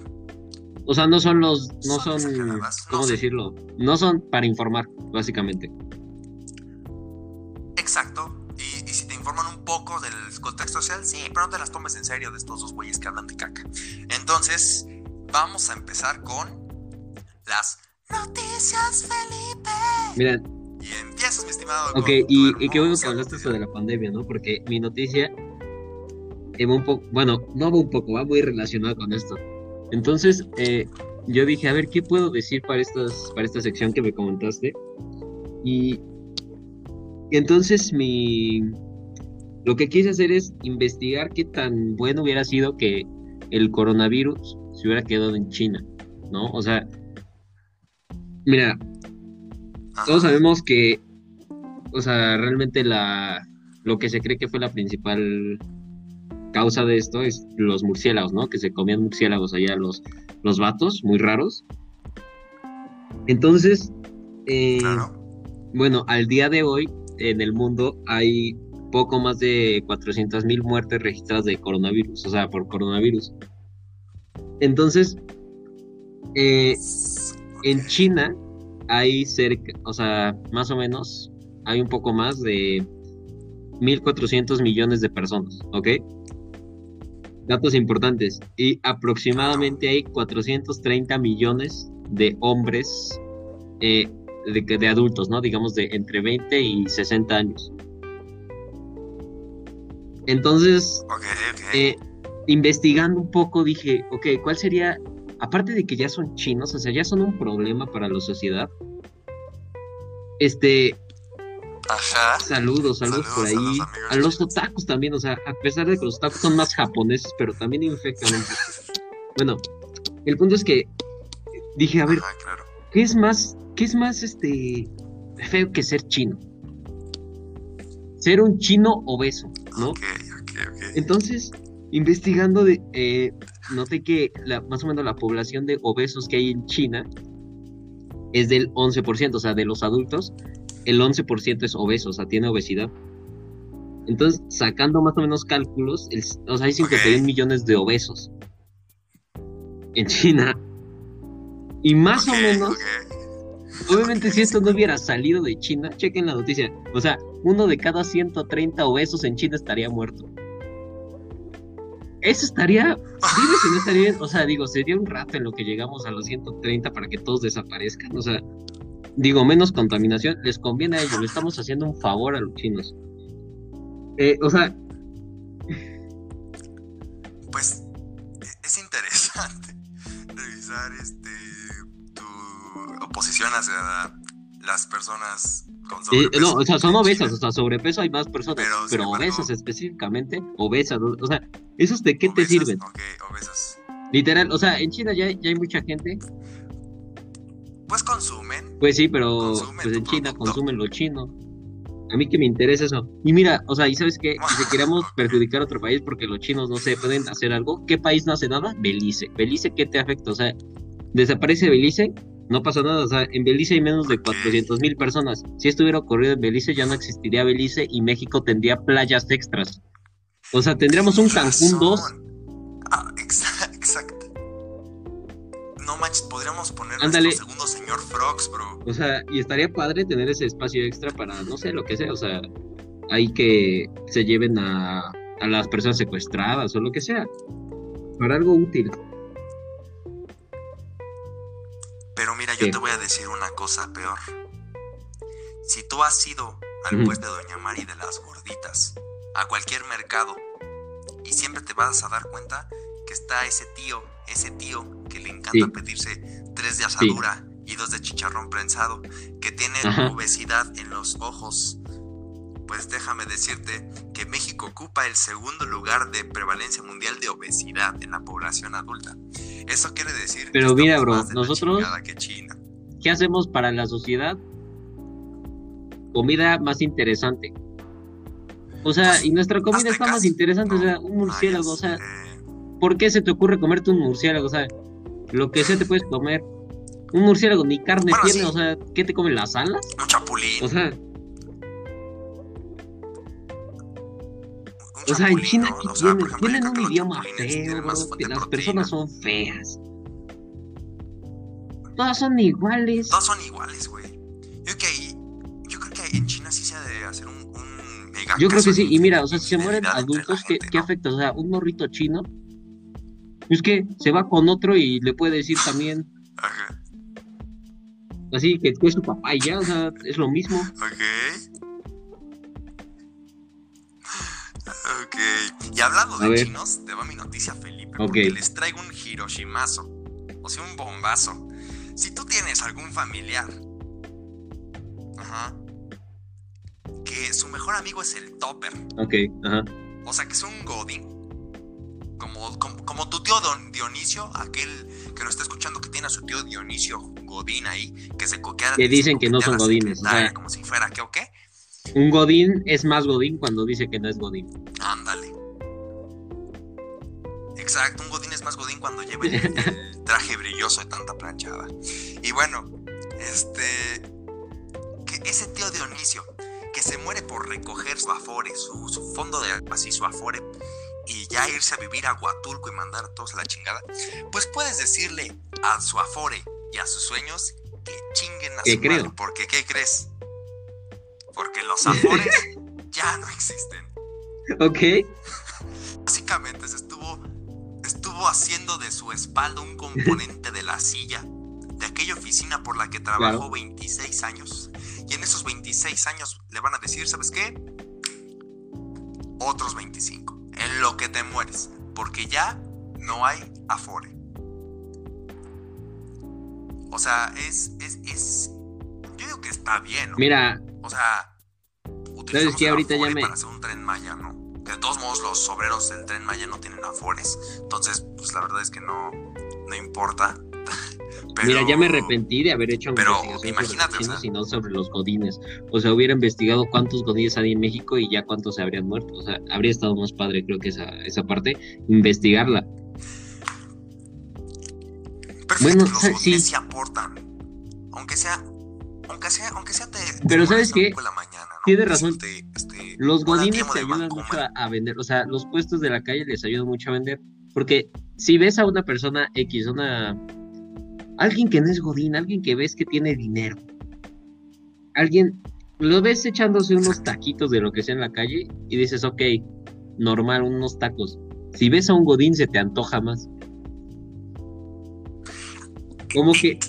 O sea, no son los, no Son son, exageradas, no ¿cómo decirlo? No son para informar, básicamente. Exacto. Y, y si te informan un poco del contexto social, sí, pero no te las tomes en serio de estos dos güeyes que hablan de caca. Entonces, vamos a empezar con las noticias, Felipe. Mira, Y empiezas, mi estimado. ok, y, y qué bueno que hablaste sobre la pandemia, ¿no? Porque mi noticia va un poco, bueno, no va un poco, va muy relacionada con esto. Entonces, eh, yo dije, a ver, ¿qué puedo decir para, estas, para esta sección que me comentaste? Y, y entonces mi... Lo que quise hacer es investigar qué tan bueno hubiera sido que el coronavirus se hubiera quedado en China, ¿no? O sea, mira, Ajá. todos sabemos que, o sea, realmente la, lo que se cree que fue la principal causa de esto es los murciélagos, ¿no? Que se comían murciélagos allá los, los vatos, muy raros. Entonces, eh, Claro. bueno, al día de hoy en el mundo hay poco más de 400 mil muertes registradas de coronavirus, o sea, por coronavirus. Entonces, eh, en. China hay cerca, o sea, más o menos, hay un poco más de 1.400 millones de personas, ¿ok? Datos importantes. Y aproximadamente hay 430 millones de hombres, eh, de, adultos, ¿no? Digamos de entre 20 y 60 años. Entonces, Ok, ok. eh, investigando un poco dije, ok, ¿cuál sería, aparte de que ya son chinos, o sea, ya son un problema para la sociedad? Este, Ajá. saludos, saludos por Saludos ahí, a los otakus también, o sea, a pesar de que los otakus son más japoneses, pero también infectan. un poco. Bueno, el punto es que dije, a ver, Ajá, claro. ¿qué es más, qué es más, este, feo que ser chino? Ser un chino obeso, ¿no? Ok, ok, ok. Entonces, investigando, de, eh, noté que la, más o menos la población de obesos que hay en China es del 11%, o sea, de los adultos, el 11% es obeso, o sea, tiene obesidad. Entonces, sacando más o menos cálculos, el- o sea, hay 51 Ok. millones de obesos en China. Y más o menos. Obviamente, si esto no hubiera salido de China, chequen la noticia. O sea, uno de cada 130 obesos en China estaría muerto. Eso estaría. Dime si no estaría bien. O sea, digo, sería un rato en lo que llegamos a los 130 para que todos desaparezcan. O sea, digo, menos contaminación. Les conviene a ellos. Le estamos haciendo un favor a los chinos. Eh, o sea, Pues e- es interesante (laughs) revisar este tu oposición hacia las personas con eh, no, o sea, son (laughs) obesas. O sea, sobrepeso hay más personas. Pero, obesas específicamente, obesas. O sea, ¿esos de qué te sirven? Ok, obesas. Literal, o sea, en China ya, ya hay mucha gente. Pues consumen. Pues sí, pero Consumen pues en China producto. consumen lo chino. A mí que me interesa eso. Y mira, o sea, ¿y sabes qué? Si queremos (laughs) perjudicar a otro país porque los chinos no se pueden hacer algo, ¿qué país no hace nada? Belice. Belice, ¿qué te afecta? O sea, desaparece Belice, no pasa nada. O sea, en Belice hay menos de Ok. 400 mil personas. Si esto hubiera ocurrido en Belice, ya no existiría Belice y México tendría playas extras. O sea, tendríamos un Cancún 2. Razón. Ah, exa- exacto. No manches, podríamos poner Ándale. nuestro segundo señor Frogs, bro. O sea, y estaría padre tener ese espacio extra para, no sé, lo que sea. O sea, hay que se lleven a, a las personas secuestradas o lo que sea. Para algo útil. Pero mira, yo te voy a decir una cosa peor. Si tú has ido al puesto de Doña Mari de las gorditas, a cualquier mercado, y siempre te vas a dar cuenta que está ese tío, ese tío que le encanta Sí. pedirse tres de asadura y dos de chicharrón prensado, que tienen Ajá. obesidad en los ojos. Pues déjame decirte que México ocupa el segundo lugar de prevalencia mundial de obesidad en la población adulta. Eso quiere decir Pero mira, bro, nosotros- que China. ¿Qué hacemos para la sociedad? Comida más interesante. O sea, Pues, y nuestra comida está más interesante, o sea, un murciélago, o sea, Eh, ¿por qué se te ocurre comerte un murciélago? O sea, lo que sea te puedes comer. Un murciélago ni carne Bueno, tiene, sí. o sea, ¿qué te comen las alas? un chapulín. O sea, o sea, en China ¿no? ¿qué O sea, por tienen, ejemplo, un idioma feo, más que las proteína. personas son feas. Todas son iguales. Todos son iguales, güey. Yo creo que yo creo que en China sí se ha de hacer un, un mega Yo creo que sí, y mira, o sea, si se mueren adultos, ¿qué, gente, qué ¿no? afecta? O sea, un morrito chino, es que se va con otro y le puede decir también, Ajá, así, que es su papá y ya, o sea, es lo mismo. ok. Ok. Y hablando de ver. chinos, te va mi noticia, Felipe. Ok. Porque les traigo un Hiroshimazo. O sea, un bombazo. Si tú tienes algún familiar. Ajá. Que su mejor amigo es el topper. Ok, ajá. O sea, que es un godín. Como, como, como tu tío Don Dionisio, aquel que nos está escuchando que tiene a su tío Dionisio Godín ahí, que se coquea. Que dicen que no son godines, o sea. Como si fuera, ¿qué o qué? Un godín es más godín cuando dice que no es godín. Ándale. Exacto, un godín es más godín cuando lleva el, (laughs) el traje brilloso de tanta planchada. Y bueno, este. Que ese tío Dionisio, que se muere por recoger su afore, su, su fondo de así, su afore, y ya irse a vivir a Huatulco y mandar a todos a la chingada, pues puedes decirle a su afore y a sus sueños que chinguen a su creo. madre. Porque, ¿qué crees? Porque los (laughs) afores ya no existen Ok, básicamente se estuvo, estuvo haciendo de su espalda un componente de la silla de aquella oficina por la que trabajó Claro. 26 años. Y en esos 26 años le van a decir, ¿sabes qué? Otros 25. En lo que te mueres. Porque ya no hay afore. O sea, es, es, es... Yo digo que está bien, ¿no? mira, O sea, utilizamos qué? el Ahorita ya me- para hacer un tren Maya, ¿no? Que de todos modos los obreros del tren Maya no tienen afores. Entonces, pues la verdad es que no, no importa. Pero- (laughs) mira, ya me arrepentí de haber hecho una pero imagínate, sobre o sea. sobre los godines. O sea, hubiera investigado cuántos godines hay en México y ya cuántos se habrían muerto. O sea, habría estado más padre, creo que esa, esa parte, investigarla. Pero fíjate Bueno, los godines sí. sí aportan. Aunque sea... Aunque sea, aunque sea te, te Pero ¿sabes qué? la mañana. Tiene razón. Decirte, este, Los "Hola, godines te ayudan mucho Vancomer". a, a vender, o sea, los puestos de la calle les ayudan mucho a vender, porque si ves a una persona X, una alguien que no es godín, alguien que ves que tiene dinero, alguien lo ves echándose unos taquitos de lo que sea en la calle y dices, ok, normal, unos tacos. Si ves a un godín se te antoja más. Como que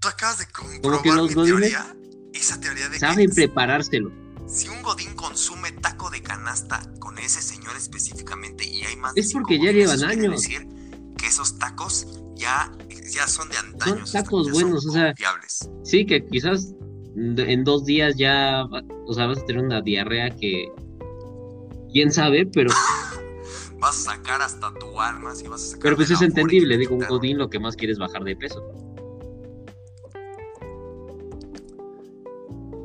tú acabas de comprobar Como que los mi godines teoría. Esa teoría de saben que preparárselo. Si un godín consume taco de canasta con ese señor específicamente y hay más Es porque ya llevan años. decir que esos tacos ya, ya son de antaño. esos tacos buenos, son o sea, confiables. Sí, que quizás en dos días ya, o sea, vas a tener una diarrea que, quién sabe, pero, (laughs) Vas a sacar hasta tu alma si vas a sacar pero pues es entendible. Digo, un godín lo que más quiere es bajar de peso.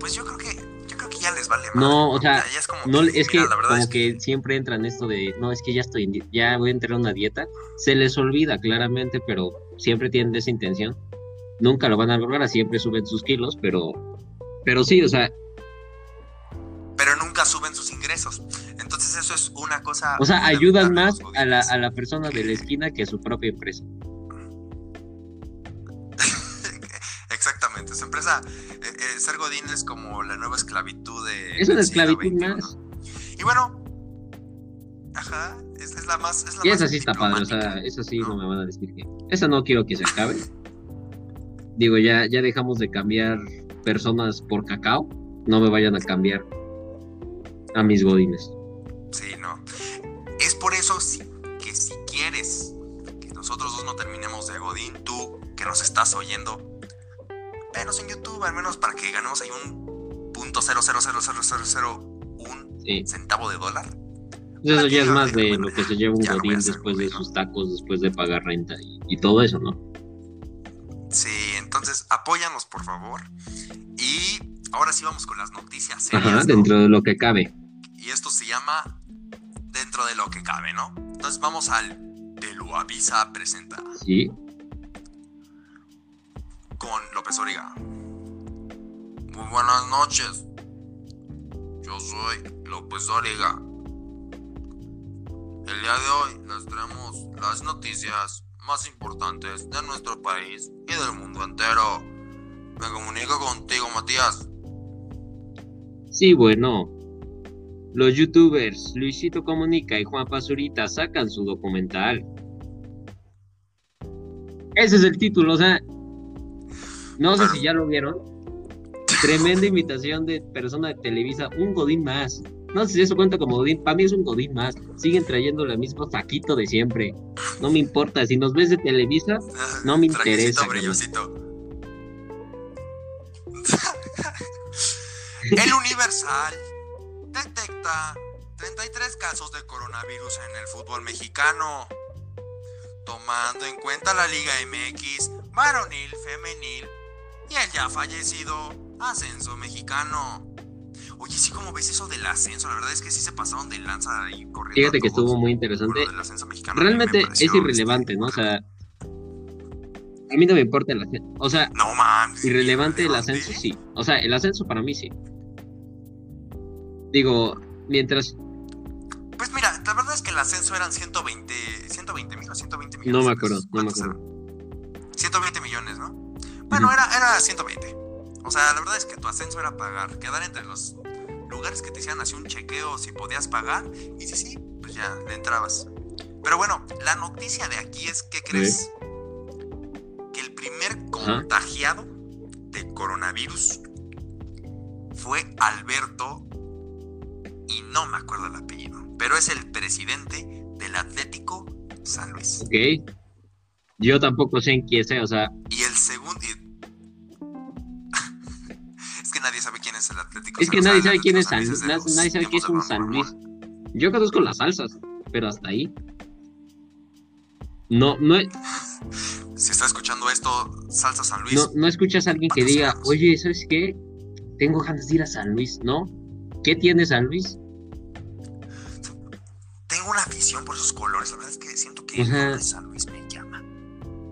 Pues yo creo que yo creo que ya les vale No, madre, o sea, Ya- es como No, es que mira, la verdad como es que siempre entra en esto de, no, es que ya estoy, en ya voy a entrar a una dieta. Se les olvida claramente, pero siempre tienen esa intención. Nunca lo van a lograr, siempre suben sus kilos, pero, pero sí, o sea, pero nunca suben sus ingresos. Entonces eso es una cosa o sea, ayudan más a la, a la persona de la esquina que a su propia empresa. Exactamente, empresa, eh, eh, ser Godín es como la nueva esclavitud de... Es una esclavitud XXI. más. Y bueno, ajá, es, es la más... Es la Y esa sí está padre, o sea, esa sí ¿no? no me van a decir que. Esa no quiero que se acabe. Digo, ya, ya dejamos de cambiar personas por cacao. No me vayan a cambiar a mis godines. Sí, no. Es por eso que si quieres que nosotros dos no terminemos de Godín, tú que nos estás oyendo, venos en YouTube, al menos para que ganemos ahí un punto cero cero cero cero cero cero un Sí. centavo de dólar. Pues eso ya es más de lo que se lleva un godín después de sus tacos, después de pagar renta y, y todo eso, ¿no? Sí, entonces apóyanos por favor. Y ahora sí vamos con las noticias. Ajá, dentro de lo que cabe. Y esto se llama Dentro de lo que cabe, ¿no? Entonces vamos al Te lo avisa presenta Sí. Con López Origa. Muy buenas noches. Yo soy López Origa. El día de hoy les traemos las noticias más importantes de nuestro país y del mundo entero. Me comunico contigo, Matías. Sí, bueno. Los youtubers Luisito Comunica y Juan Pazurita sacan su documental. Ese es el título, o sea. No sé Pero- si ya lo vieron. Tremenda invitación de persona de Televisa, un Godín más. No sé si eso cuenta como Godín, para mí es un Godín más. Siguen trayendo el mismo saquito de siempre. No me importa, si nos ves de Televisa, No me interesa, brillosito. (laughs) El Universal detecta 33 casos de coronavirus en el fútbol mexicano. Tomando en cuenta la Liga MX, varonil, femenil y el ya fallecido ascenso mexicano. Oye, sí, como ves eso del ascenso, la verdad es que sí se pasaron de lanza ahí corriendo. fíjate que estuvo muy interesante. mexicano. Realmente es irrelevante, ¿no? O sea, a mí no me importa el ascenso. O sea, No mames. irrelevante el ascenso, sí. O sea, el ascenso para mí sí. Digo, mientras. Pues mira, la verdad es que el ascenso eran 120, 120 mil o 120 millones. No me acuerdo, no me ¿Cuántos acuerdo. eran? 120 millones, ¿no? Bueno, era, era 120. O sea, la verdad es que tu ascenso era pagar, quedar entre los lugares que te hicieran así un chequeo si podías pagar. Y si sí, pues ya le entrabas. Pero bueno, la noticia de aquí es que crees que el primer contagiado de coronavirus fue Alberto y no me acuerdo el apellido, pero es el presidente del Atlético San Luis. Ok. Yo tampoco sé en quién sea, o sea, Y el segundo. Es que nadie sabe quién es el Atlético es que nadie sabe quién es San Luis. Nadie sabe qué es un San Luis. Yo conozco las salsas, pero hasta ahí. No, no, Si está escuchando esto, Salsa San Luis. no, no escuchas a alguien que diga, oye, ¿sabes qué? Tengo ganas de ir a San Luis, ¿no? ¿Qué tiene San Luis? Tengo una afición por esos colores. La verdad es que siento que el San Luis me llama.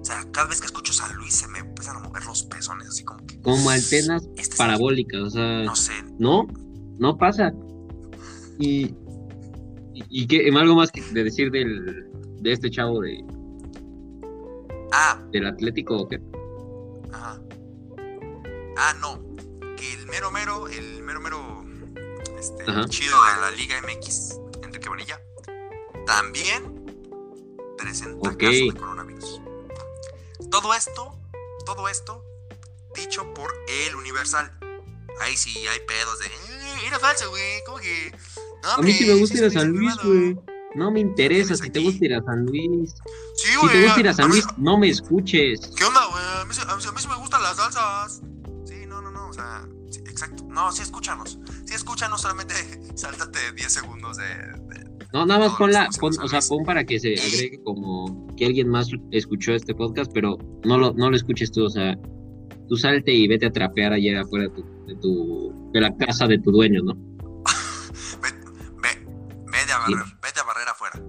O sea, cada vez que escucho San Luis se me empiezan a mover los pezones, así como que. Antenas este parabólicas, o sea, No sé. no, no pasa. Y, y, y qué, algo más que de decir del, de este chavo de, Ah, del Atlético, ¿o qué? Ajá. Ah, no. Que el mero mero, el mero mero este, chido de la Liga MX, Enrique Bonilla, también presenta Ok. casos de coronavirus. Todo esto, todo esto, dicho por el Universal. Ahí sí hay pedos de. "Eh, era falso, güey. ¿Cómo que.? No, A mí sí me gusta ir a San Luis, privado". güey. No me interesa ¿Tienes si te gusta ir a San Luis. Sí, Si te gusta ir a San Luis, no me escuches. ¿Qué onda, güey? A mí, sí- a mí sí- a mí sí me gustan las salsas. Sí, no, no, no, o sea, sí, exacto. No, sí, escúchanos. Sí, escúchanos, solamente (laughs) sáltate 10 segundos de... de- No, nada más ponla, los pon, o sea, pon para que se agregue como que alguien más escuchó este podcast, pero no lo, no lo escuches tú, o sea, tú salte y vete a trapear allá afuera de tu, de tu, de la casa de tu dueño, ¿no? (laughs) Ve, ve, vete a barrer, vete a barrer afuera.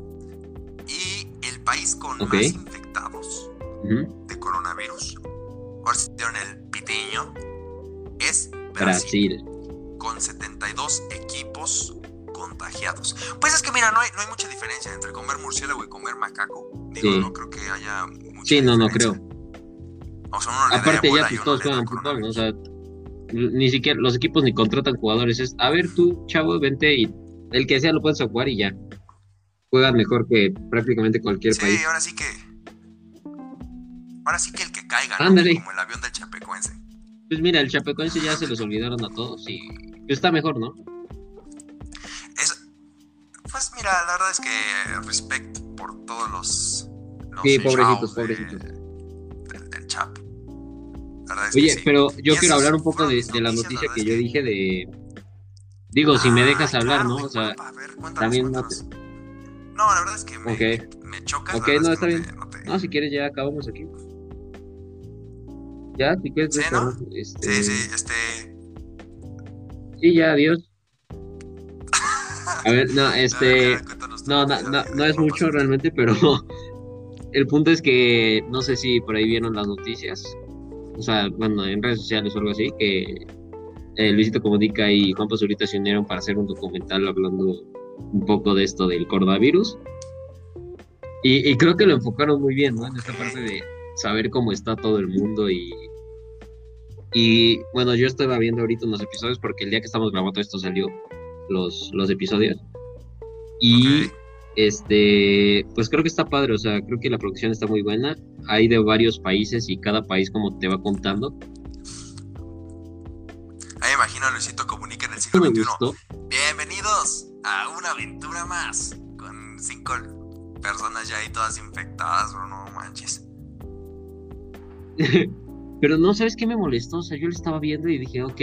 Y el país con Ok. más infectados Ujú. de coronavirus, ahora sí dieron el pitiño, es Brasil, Brasil. con 72 equipos contagiados. Pues es que mira, no hay, no hay mucha diferencia entre comer murciélago y comer macaco. Digo, Sí. no creo que haya mucha Sí, no, no creo. O sea, uno le da Aparte ya pues todos juegan fútbol. O sea, ni siquiera los equipos ni contratan jugadores, es, a ver tú, chavo, vente y el que sea lo puedes jugar y ya. Juegan mejor que prácticamente cualquier Sí, país. ahora sí que. Ahora sí que el que caiga. Como el avión del Chapecoense. Pues mira, el Chapecoense ya se los olvidaron a todos y pues, está mejor, ¿no? Es, pues mira, la verdad es que respecto por todos los. los Sí, pobrecitos, de- pobrecitos. del, del Chap. Oye, pero yo quiero hablar un poco de, la noticia que yo dije de... Digo, si me dejas hablar, ¿no? O sea, también no No, la verdad es que me, me choca. Ok, no, está bien. No, si quieres ya acabamos aquí. Ya, si quieres... Sí, ¿no? Este... Sí, sí, este... Sí, ya, adiós. (laughs) A ver, no, este... No, no, no, no es mucho realmente, pero el punto es que no sé si por ahí vieron las noticias o sea, bueno, en redes sociales o algo así, que eh, Luisito Comunica y Juan Pazurita se unieron para hacer un documental hablando un poco de esto del coronavirus. Y, creo que lo enfocaron muy bien, ¿no? En esta parte de saber cómo está todo el mundo y, y bueno, yo estaba viendo ahorita unos episodios porque el día que estamos grabando esto salió los, los episodios. Y este, pues creo que está padre, o sea, creo que la producción está muy buena. Hay de varios países y cada país como te va contando. Ahí imagino Luisito Comunica en el siglo XXI. Bienvenidos a una aventura más con cinco personas ya ahí todas infectadas, bro, no manches. (laughs) Pero no, ¿sabes qué me molestó? O sea, yo lo estaba viendo y dije, ok,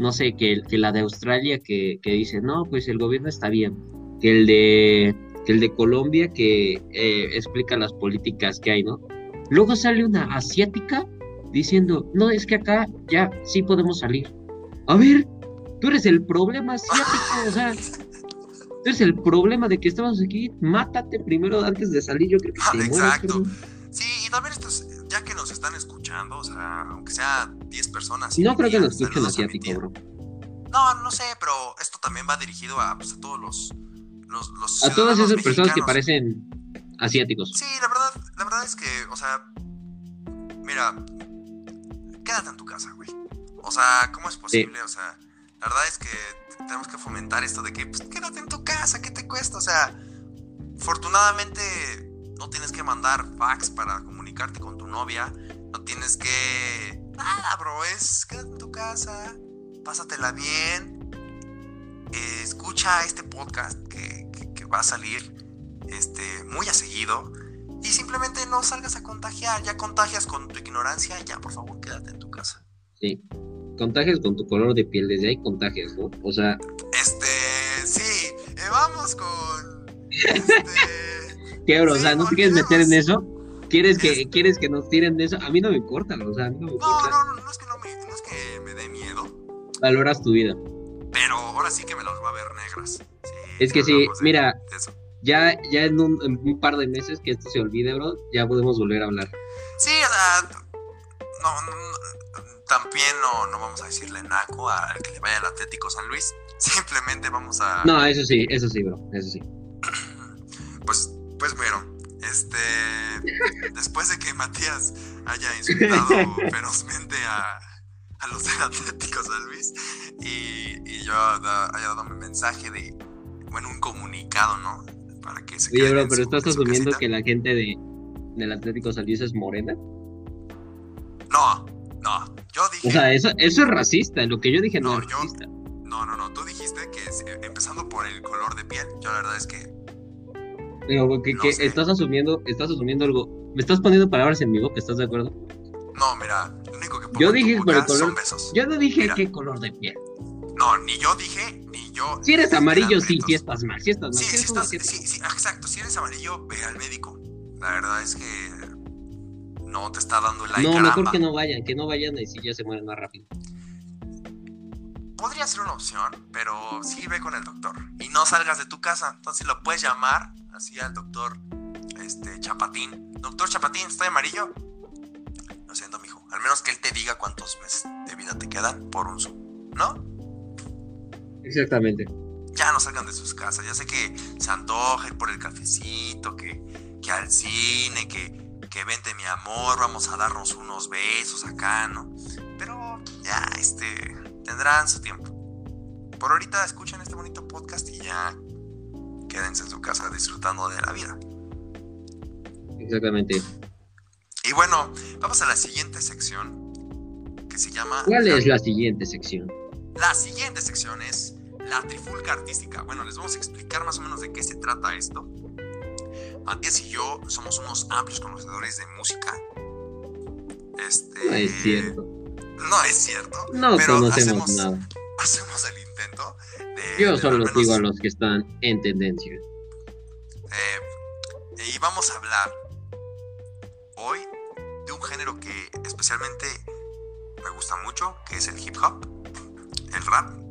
no sé, que, que la de Australia que, que dice, no, pues el gobierno está bien. Que el de que el de Colombia que eh, explica las políticas que hay, ¿no? Luego sale una asiática diciendo, no, es que acá ya sí podemos salir. A ver, tú eres el problema asiático, o sea, tú eres el problema de que estamos aquí, mátate primero antes de salir, yo creo que sí. Exacto. sí, y también estos, ya que nos están escuchando, o sea, aunque sea 10 personas. No creo que nos escuchen asiático, bro. No, no sé, pero esto también va dirigido a, pues, a todos los a todas esas personas que parecen asiáticos. Sí, la verdad, la verdad es que, o sea, mira, quédate en tu casa, güey. O sea, ¿cómo es posible? O sea, la verdad es que tenemos que fomentar esto de que, pues, quédate en tu casa, ¿qué te cuesta? O sea, afortunadamente no tienes que mandar fax para comunicarte con tu novia, no tienes que... Nada, bro, es quédate en tu casa, pásatela bien, escucha este podcast que va a salir este, muy a seguido. Y simplemente no salgas a contagiar. Ya contagias con tu ignorancia, ya por favor quédate en tu casa. Sí. Contagias con tu color de piel, desde ahí contagias, ¿no? O sea. Este. Sí. Eh, vamos con. Este. (laughs) ¿Qué, bro? o sea, ¿no te quieres meter en eso? ¿Quieres que, ¿Quieres que nos tiren de eso? A mí no me importa, o sea, no No, no, no, no es que no me, no es que me dé miedo. Valoras tu vida. Pero ahora sí que me las va a ver negras. Es que sí, mira, ya, ya en un, par de meses que esto se olvide, bro, ya podemos volver a hablar. Sí, o sea, no, también no, no vamos a decirle naco al que le vaya al Atlético San Luis. (laughs) Simplemente vamos a. No, eso sí, eso sí, bro, eso sí. (clears throat) pues, pues bueno, este. (laughs) después de que Matías haya insultado (laughs) ferozmente a, a los del Atlético San Luis y, y yo haya dado mi mensaje de bueno, un comunicado, ¿no? Para que se Oye, bro, pero estás asumiendo que la gente de, del Atlético San Luis es morena. No, no, yo dije. O sea, eso, eso es racista, lo que yo dije no, es racista. No, no, no, tú dijiste que empezando por el color de piel, yo la verdad es que. Digo, que, que estás asumiendo, estás asumiendo algo. Me estás poniendo palabras en mi boca, ¿estás de acuerdo? No, mira, lo único que pongo yo dije por el color, Yo no dije qué color de piel. No, ni yo dije, ni yo. Si eres amarillo, sí, sí estás mal. Sí, estás mal. Sí, sí, estás, sí, sí, exacto. Si eres amarillo, ve al médico. La verdad es que no te está dando el like. No, mejor que no vayan, que no vayan y si ya se mueren más rápido. Podría ser una opción, pero sí ve con el doctor. Y no salgas de tu casa. Entonces lo puedes llamar así al doctor este, Chapatín. Doctor Chapatín, ¿estoy amarillo? Lo siento, mijo. Al menos que él te diga cuántos meses de vida te quedan por un sub, ¿no? Exactamente. Ya no salgan de sus casas. Ya sé que se antoja ir por el cafecito, que, que al cine, que, que vente mi amor, vamos a darnos unos besos acá, ¿no? Pero ya, este, tendrán su tiempo. Por ahorita escuchen este bonito podcast y ya quédense en su casa disfrutando de la vida. Exactamente. Y bueno, vamos a la siguiente sección que se llama... ¿Cuál es la siguiente sección? La siguiente sección es la trifulca artística. Bueno, les vamos a explicar más o menos de qué se trata esto. Matías y yo somos unos amplios conocedores de música. Este, No es cierto. No es cierto. No pero conocemos hacemos, nada. hacemos el intento de. Yo de solo sigo a los que están en tendencia. eh, y vamos a hablar hoy de un género que especialmente me gusta mucho, que es el hip hop, el rap.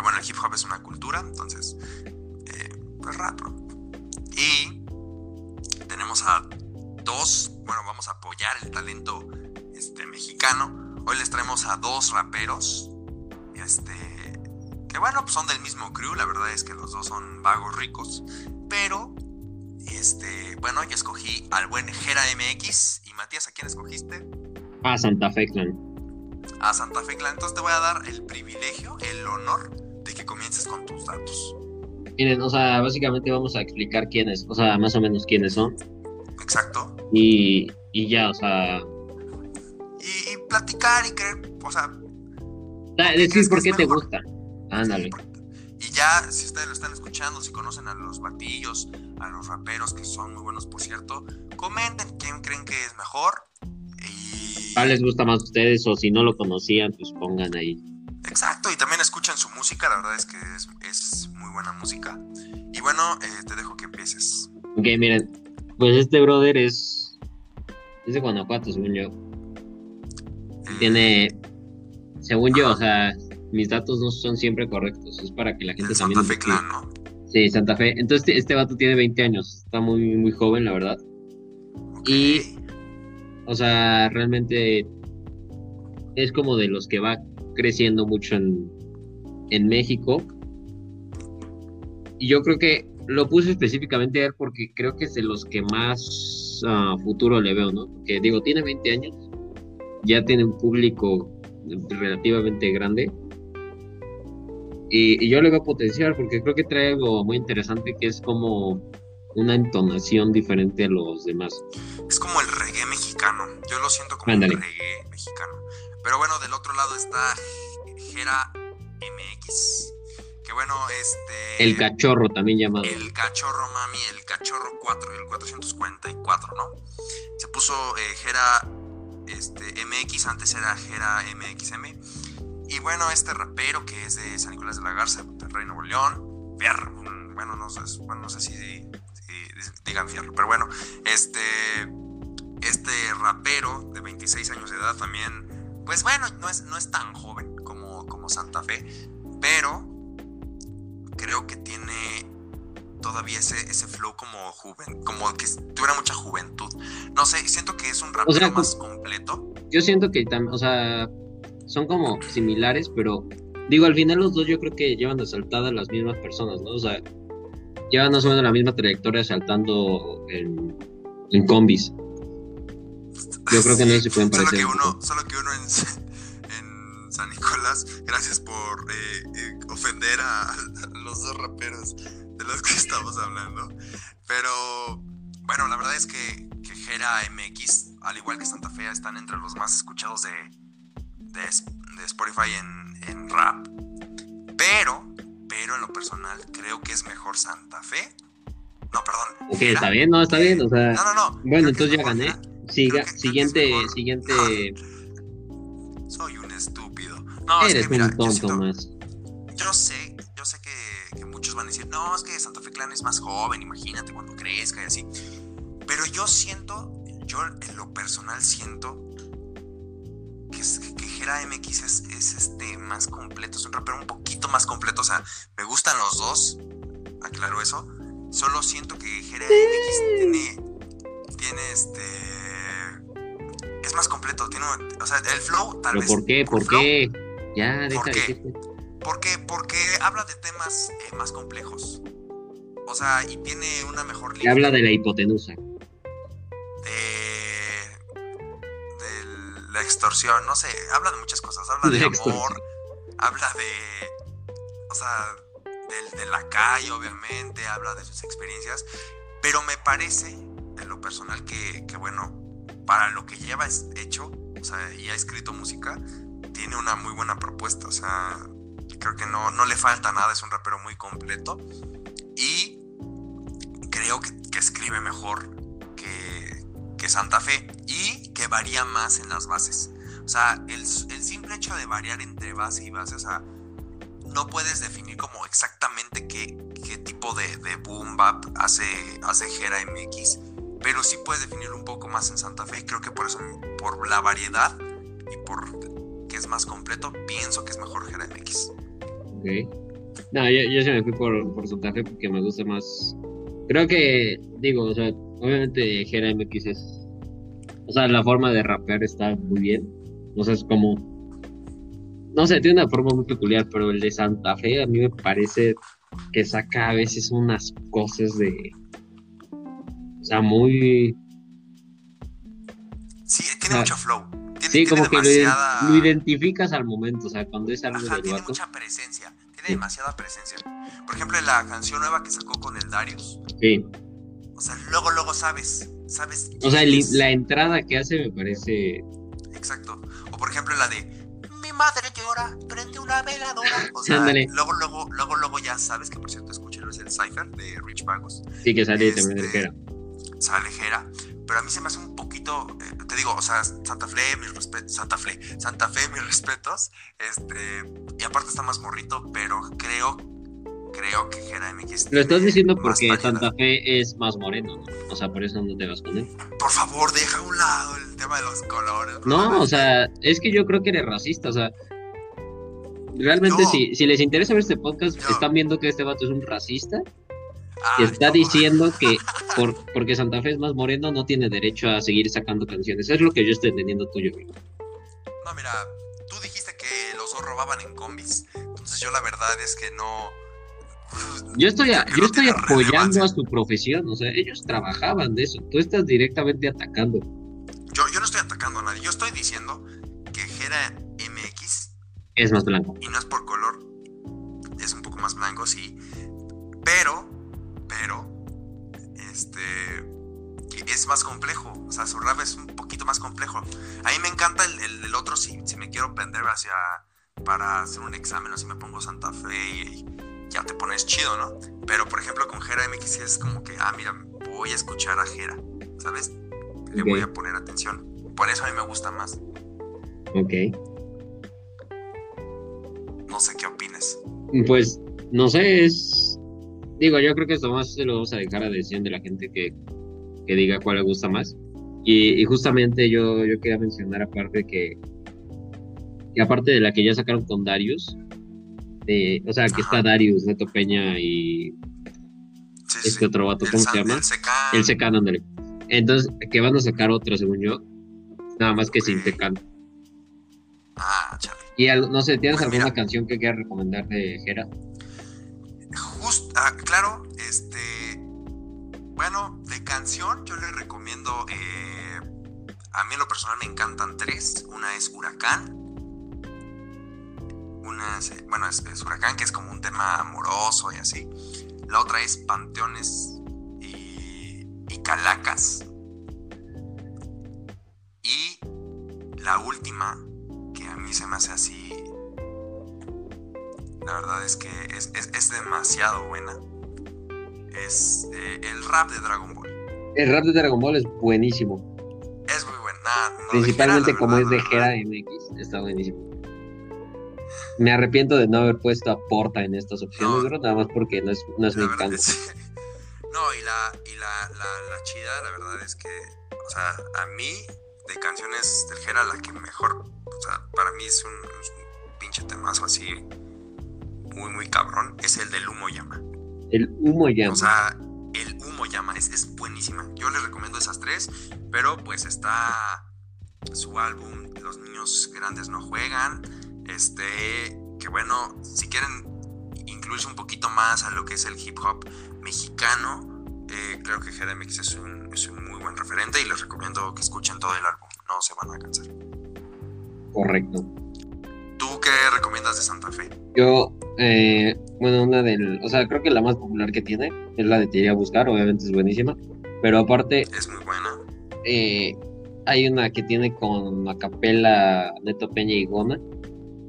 Que bueno, el hip hop es una cultura, entonces, eh, pues rap. Y tenemos a dos, bueno, vamos a apoyar el talento este, mexicano. Hoy les traemos a dos raperos, este, que bueno, pues son del mismo crew, la verdad es que los dos son vagos ricos, pero, este, bueno, yo escogí al buen Jera MX y Matías, ¿a quién escogiste? Ah, Santa Fe Clan. A Santa Fe Clan, entonces te voy a dar el privilegio, el honor de que comiences con tus datos. Miren, o sea, básicamente vamos a explicar quiénes, o sea, más o menos quiénes son. Exacto. Y, y ya, o sea, Y, y platicar y creer, o sea, da- crees decir por qué te gusta. Ándale. Y ya, si ustedes lo están escuchando, si conocen a los batillos, a los raperos, que son muy buenos, por cierto, comenten quién creen que es mejor. Y. ¿Cuál les gusta más a ustedes? O si no lo conocían, pues pongan ahí. Exacto, y también escuchen su música, la verdad es que es, es muy buena música. Y bueno, eh, te dejo que empieces. Ok, miren, pues este brother es. Es de Guanajuato, según yo. Eh, Tiene. Según yo, o sea, mis datos no son siempre correctos. Es para que la gente el. Santa Fe. Clan, ¿no? Sí, Santa Fe. Entonces, este, este vato tiene 20 años. Está muy, muy joven, la verdad. Y- O sea, realmente es como de los que va creciendo mucho en, en México. Y yo creo que lo puse específicamente a él porque creo que es de los que más ah, futuro le veo, ¿no? Porque digo, tiene 20 años, ya tiene un público relativamente grande. Y, y yo le veo potencial porque creo que trae algo muy interesante que es como una entonación diferente a los demás. Es como el reggae mexicano. Yo lo siento como un reggae mexicano. Pero bueno, del otro lado está Jera MX. Que bueno, este. El cachorro también llamado. El cachorro mami, el cachorro 4, el 444, ¿no? Se puso eh, Jera este, MX, antes era Jera MXM. Y bueno, este rapero que es de San Nicolás de la Garza, Monterrey, Nuevo León. Fierro, mm, bueno, no sé, bueno, no sé si, si digan fierro, pero bueno, este, este rapero de 26 años de edad también, pues bueno, no es, no es tan joven como, como Santa Fe, pero creo que tiene todavía ese, ese flow como joven, como que tuviera mucha juventud. No sé, siento que es un rapero sea, más completo. Yo siento que también, o sea, son como similares, pero digo, al final los dos yo creo que llevan de saltada las mismas personas, ¿no? O sea, llevan más o menos la misma trayectoria saltando en, en combis. Yo creo que no se pueden Solo parecer que un uno, solo que uno en, (laughs) en San Nicolás, gracias por eh, eh, ofender a, a los dos raperos de los que estamos hablando. Pero bueno, la verdad es que, que Jera MX, al igual que Santa Fe, están entre los más escuchados de, de, de Spotify en, en rap. Pero, pero en lo personal, creo que es mejor Santa Fe. No, perdón. Ok, Jera. está bien, no, está bien, o sea, No, no, no. bueno, que entonces es ya gané. Jera. Siga, es siguiente, siguiente, Soy un estúpido. No, es eres que mira, un yo, tonto siento- más. yo sé, yo sé que, que muchos van a decir, no, es que Santa Fe Clan es más joven, imagínate cuando crezca y así. Pero yo siento, yo en lo personal siento que, es- que Jera MX es, es, este más completo, es un rapero un poquito más completo. O sea, me gustan los dos, aclaro eso. Solo siento que Jera MX tiene, tiene este. Es más completo, tiene, o sea, el flow tal ¿Pero vez. por qué? ¿Por flow, qué? Ya, deja de qué? porque, porque habla de temas eh, más complejos. O sea, y tiene una mejor Te habla de la hipotenusa. de, de la extorsión, no sé, habla de muchas cosas, habla de amor, habla de, o sea, del- de, la calle, obviamente, habla de sus experiencias, pero me parece, en lo personal, que, que, bueno, para lo que lleva hecho, o sea, y ha escrito música, tiene una muy buena propuesta, o sea, creo que no, no le falta nada, es un rapero muy completo y creo que, que escribe mejor que, que Santa Fe y que varía más en las bases. O sea, el, el simple hecho de variar entre base y base, o sea, no puedes definir como exactamente qué, qué tipo de, de boom bap hace, hace Gera MX, pero sí puedes definirlo un poco más en Santa Fe. Creo que por eso, por la variedad y por que es más completo, pienso que es mejor Gera MX. Ok. No, yo, yo sí me fui por, por Santa Fe porque me gusta más. Creo que, digo, o sea, obviamente Gera MX es. O sea, la forma de rapear está muy bien. O sea, es como. No sé, tiene una forma muy peculiar, pero el de Santa Fe a mí me parece que saca a veces unas cosas de. O sea, muy. Sí, tiene Ah, mucho flow. Tiene, Sí, tiene como que lo, iden- demasiada... lo identificas al momento, o sea, cuando es algo Ajá, del tiene vato. mucha presencia. Tiene Sí. demasiada presencia. Por ejemplo, en la canción nueva que sacó con el Darius. Sí. O sea, luego, luego sabes. Sabes. O sea, el- la entrada que hace me parece. Exacto. O por ejemplo la de Mi madre llora, prende una veladora. O sea, Ándale. luego, luego, luego, luego ya sabes que por cierto escúchelo, es el Cypher de Rich Vagos. Sí, que sale también del Este, Jera. Sale Jera. Pero a mí se me hace un poquito, eh, te digo, o sea, Santa Fe, mis respetos, Santa Fe, Santa Fe, mis (laughs) respetos, este, y aparte está más morrito, pero creo, creo que Jera MX Lo estás diciendo porque. Santa Fe es más moreno, ¿no? O sea, por eso no te vas con él. Por favor, deja a un lado el tema de los colores. No, o sea, es que yo creo que eres racista, o sea. Realmente, No. si, si les interesa ver este podcast, No. están viendo que este vato es un racista que está no. diciendo que por, porque Santa Fe es más moreno no tiene derecho a seguir sacando canciones. Es lo que yo estoy entendiendo tuyo. No, mira, tú dijiste que los dos robaban en combis. Entonces yo la verdad es que no. Yo estoy, a- yo estoy apoyando a su profesión, o sea, ellos trabajaban de eso. Tú estás directamente atacando. Yo, yo no estoy atacando a nadie. Yo estoy diciendo que Gera MX, Es más blanco. y no es por color, es un poco más blanco, sí. Pero, pero, este. Es más complejo. O sea, su rap es un poquito más complejo. A mí me encanta el, el, el otro si, si me quiero prender hacia. para hacer un examen, o si me pongo Santa Fe y, ya te pones chido, ¿no? Pero por ejemplo con Jera MX es como que, ah, mira, voy a escuchar a Jera, ¿sabes? Le voy a poner atención. Por eso a mí me gusta más. Ok. No sé qué opines. Pues, no sé, es. Digo, yo creo que esto más se lo vamos a dejar a decisión de la gente que, que diga cuál le gusta más. Y, y justamente yo, yo quería mencionar aparte que, que aparte de la que ya sacaron con Darius, o sea, que está. Darius, Neto Peña y Sí, este sí. otro vato, ¿cómo se llama? El Secan. El Secan, ándale. Entonces, que van a sacar otra, según yo, nada más que sin Ok. Secan. Ah, chale. Y no sé, ¿tienes Pues alguna mira. canción que quieras recomendar de Jera? Ah, claro, este. Bueno, de canción yo les recomiendo. eh, a mí en lo personal me encantan tres. Una es Huracán. Una es, eh, bueno, es, es Huracán, que es como un tema amoroso y así. La otra es Panteones y, y Calacas. Y la última, que a mí se me hace así la verdad es que es, es- es demasiado buena. Es eh, el rap de Dragon Ball. El rap de Dragon Ball es buenísimo. Es muy buena. Principalmente Hera, como verdad, es de verdad, MX, está buenísimo. Me arrepiento de no haber puesto a Porta en estas opciones, No. bro, nada más porque no es, no es mi es- (laughs) No, y la, y la, la, la chida, la verdad es que, o sea, a mí, de canciones del Jera, la que mejor, o sea, para mí es un, es un pinche temazo así, muy, muy cabrón, es el del humo llama. El humo llama. O sea, el humo llama, es, es buenísima. Yo les recomiendo esas tres, pero pues está su álbum Los niños grandes no juegan. Este, que bueno, si quieren incluirse un poquito más a lo que es el hip hop mexicano, eh, creo que GDMX es un, es un muy buen referente y les recomiendo que escuchen todo el álbum, no se van a cansar. Correcto. ¿Tú qué recomiendas de Santa Fe? Yo, eh, bueno, una del. O sea, creo que la más popular que tiene es la de Te iría a buscar, obviamente es buenísima. Pero aparte, Es muy buena. eh, hay una que tiene con Acapela, Neto Peña y Gona,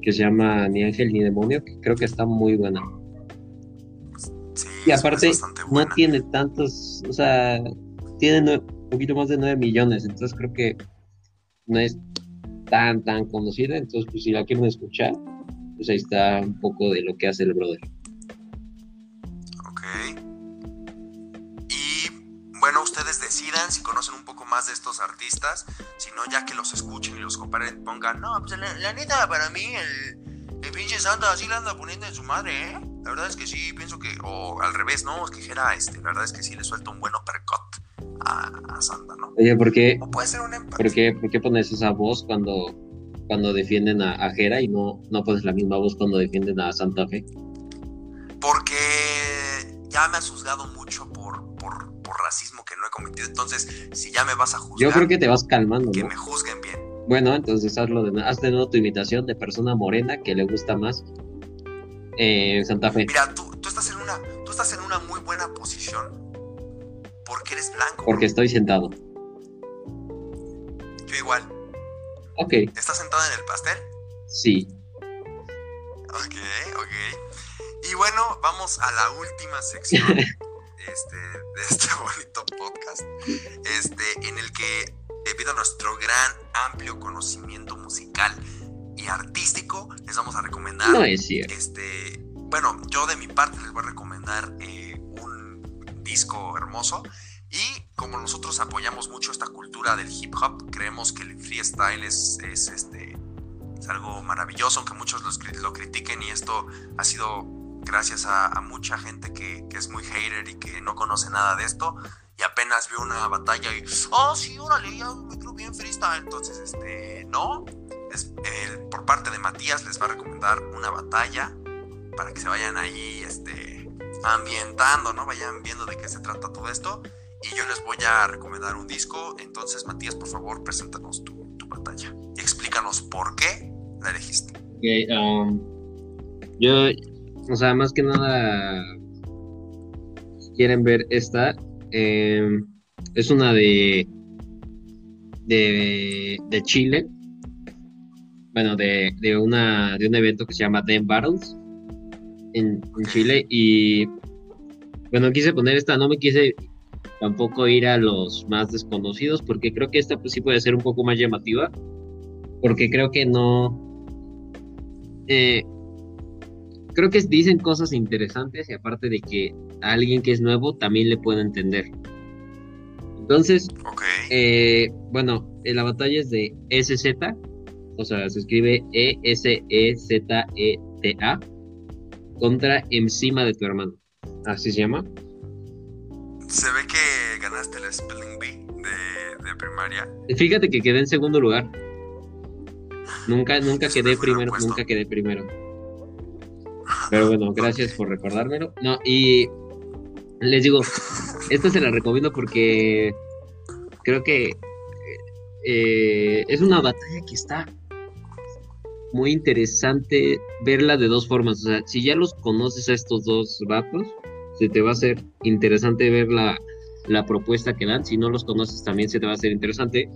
que se llama Ni Ángel ni Demonio, que creo que está muy buena. Sí, Y aparte, no tiene tantos, o sea, tiene nue- poquito más de 9 millones, entonces creo que no es tan, tan conocida, entonces pues si la quieren escuchar, pues ahí está un poco de lo que hace el brother. Ok. Y bueno, ustedes decidan si conocen un poco más de estos artistas, si no ya que los escuchen y los comparen, pongan, no, pues la, neta para mí el, el pinche Santa así la anda poniendo en su madre, ¿eh? La verdad es que sí, pienso que, o al revés, ¿no? Es que Jera, este, la verdad es que sí le suelta un buen uppercut a, a Santa, ¿no? Oye, ¿por qué, O puede ser un empate. por qué, por qué pones esa voz cuando, cuando defienden a, a Jera y no, no pones la misma voz cuando defienden a Santa Fe? Porque ya me has juzgado mucho por, por, por racismo que no he cometido. Entonces, si ya me vas a juzgar, Yo creo que te vas calmando, que ¿no? me juzguen bien. Bueno, entonces hazlo de haz de nuevo tu imitación de persona morena que le gusta más eh, Santa Fe. Mira, tú, tú, estás en una, tú estás en una muy buena posición porque eres blanco. Porque estoy sentado. Yo igual. Ok, ¿Estás sentado en el pastel? sí. Ok, ok. Y bueno, vamos a la última sección (laughs) este, de este (laughs) bonito podcast. Este, en el que, debido a nuestro gran, amplio conocimiento musical y artístico, les vamos a recomendar. No es cierto. Este, bueno, yo de mi parte les voy a recomendar eh, un disco hermoso. Y como nosotros apoyamos mucho esta cultura del hip hop, creemos que el freestyle es, es, este, es algo maravilloso, aunque muchos los lo critiquen y esto ha sido gracias a, a mucha gente que, que es muy hater y que no conoce nada de esto y apenas vio una batalla y, oh sí, órale, ya me creo bien freestyle. Entonces, este, no, por parte de Matías les va a recomendar una batalla para que se vayan ahí este, ambientando, ¿no? Vayan viendo de qué se trata todo esto. Y yo les voy a recomendar un disco. Entonces, Matías, por favor, preséntanos tu, tu batalla. Y explícanos por qué la elegiste. Um, yo, o sea, más que nada, si quieren ver esta, eh, es una de, de Chile, bueno, de, de, una, de un evento que se llama Den Battles en, en Chile. Y, bueno, quise poner esta, no me quise tampoco ir a los más desconocidos porque creo que esta pues sí puede ser un poco más llamativa porque creo que no eh, creo que dicen cosas interesantes y aparte de que a alguien que es nuevo también le puede entender. Entonces, eh, bueno, eh, la batalla es de SZ, o sea, se escribe E-S-E-Z-E-T-A contra encima de tu hermano. Así se llama. Se ve que ganaste el Spelling Bee de, de primaria. Fíjate que quedé en segundo lugar. Nunca, nunca quedé primero, puesto. nunca quedé primero. (laughs) Pero bueno, gracias por recordármelo. No, y les digo, esta se la recomiendo porque creo que eh, es una batalla que está muy interesante verla de dos formas. O sea, si ya los conoces a estos dos vatos, se te va a hacer interesante ver la, la propuesta que dan. Si no los conoces, también se te va a hacer interesante.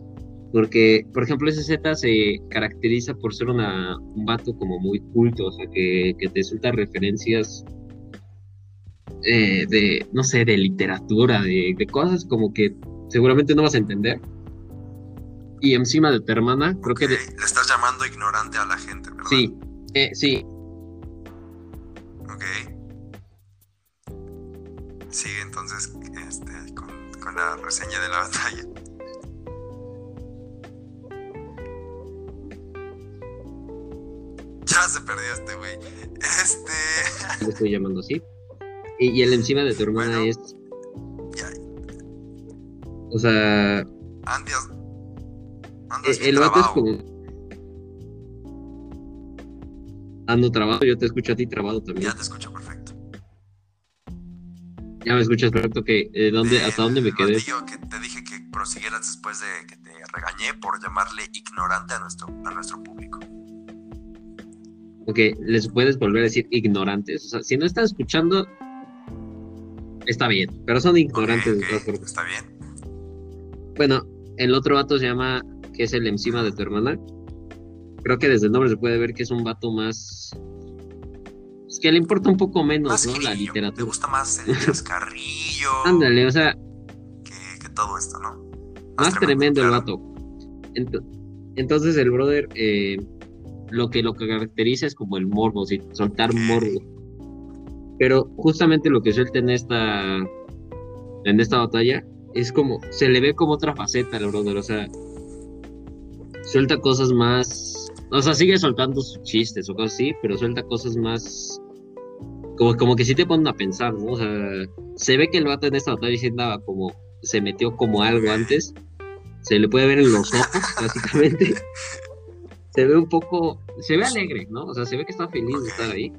Porque, por ejemplo, SZ se caracteriza por ser una, un vato como muy culto, o sea, que, que te suelta referencias eh, de, no sé, de literatura, de, de cosas como que seguramente no vas a entender. Y encima de tu hermana, creo que... de- Le estás llamando ignorante a la gente, ¿verdad? sí, eh, sí, Ok. Sigue entonces este, con, con la reseña de la batalla. Ya se perdió este güey. Este. (laughs) le estoy llamando así. Y, y el encima de tu hermana Bueno. es... Ya, O sea, andas. Eh, el vato es como. Ando trabado, yo te escucho a ti trabado también. Ya te escucho perfecto. Ya me escuchas perfecto que eh, ¿dónde, Del hasta dónde me quedé. que te dije que prosiguieras después de que te regañé por llamarle ignorante a nuestro, a nuestro público. Ok, les puedes volver a decir ignorantes. O sea, si no están escuchando, está bien, pero son ignorantes Ok, de todas ok, formas. Está bien. Bueno, el otro vato se llama, que es el encima de tu hermana. Creo que desde el nombre se puede ver que es un vato más. Es que le importa un poco menos, Más ¿no? La grillo. Literatura. gusta más el chascarrillo (laughs) Ándale, o sea, que, que todo esto, ¿no? Más, tremendo, el vato. entonces el brother, eh, lo que lo que caracteriza es como el morbo, ¿sí? soltar morbo. Pero justamente lo que suelta en esta en esta batalla es como se le ve como otra faceta al brother, o sea, suelta cosas más, o sea, sigue soltando sus chistes o cosas así, pero suelta cosas más como, como que sí te ponen a pensar, ¿no? O sea, se ve que el vato en esta batalla diciendo como se metió como algo antes, se le puede ver en los ojos, (laughs) básicamente. se ve un poco, se ve alegre, ¿no? O sea, se ve que está feliz de estar ahí.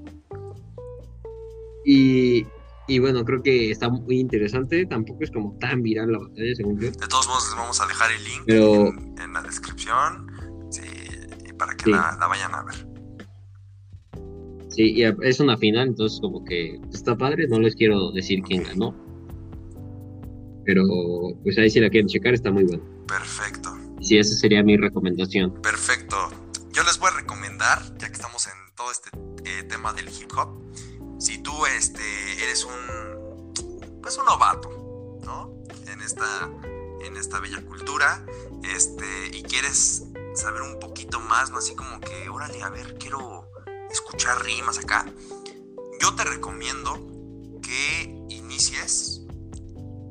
Y, y bueno, creo que está muy interesante. Tampoco es como tan viral la batalla, según yo. De todos modos, les vamos a dejar el link en, la descripción sí, para que la, vayan a ver. Sí, y es una final, entonces como que está padre. No les quiero decir quién ganó. Pero pues ahí si la quieren checar está muy bueno. Perfecto. Sí, esa sería mi recomendación. Perfecto. Yo les voy a recomendar, ya que estamos en todo este eh, tema del hip hop, si tú este, eres un, pues un novato, ¿no? En esta, en esta bella cultura, este, y quieres saber un poquito más, ¿no? Así como que, órale, a ver, quiero escuchar rimas acá. Yo te recomiendo que inicies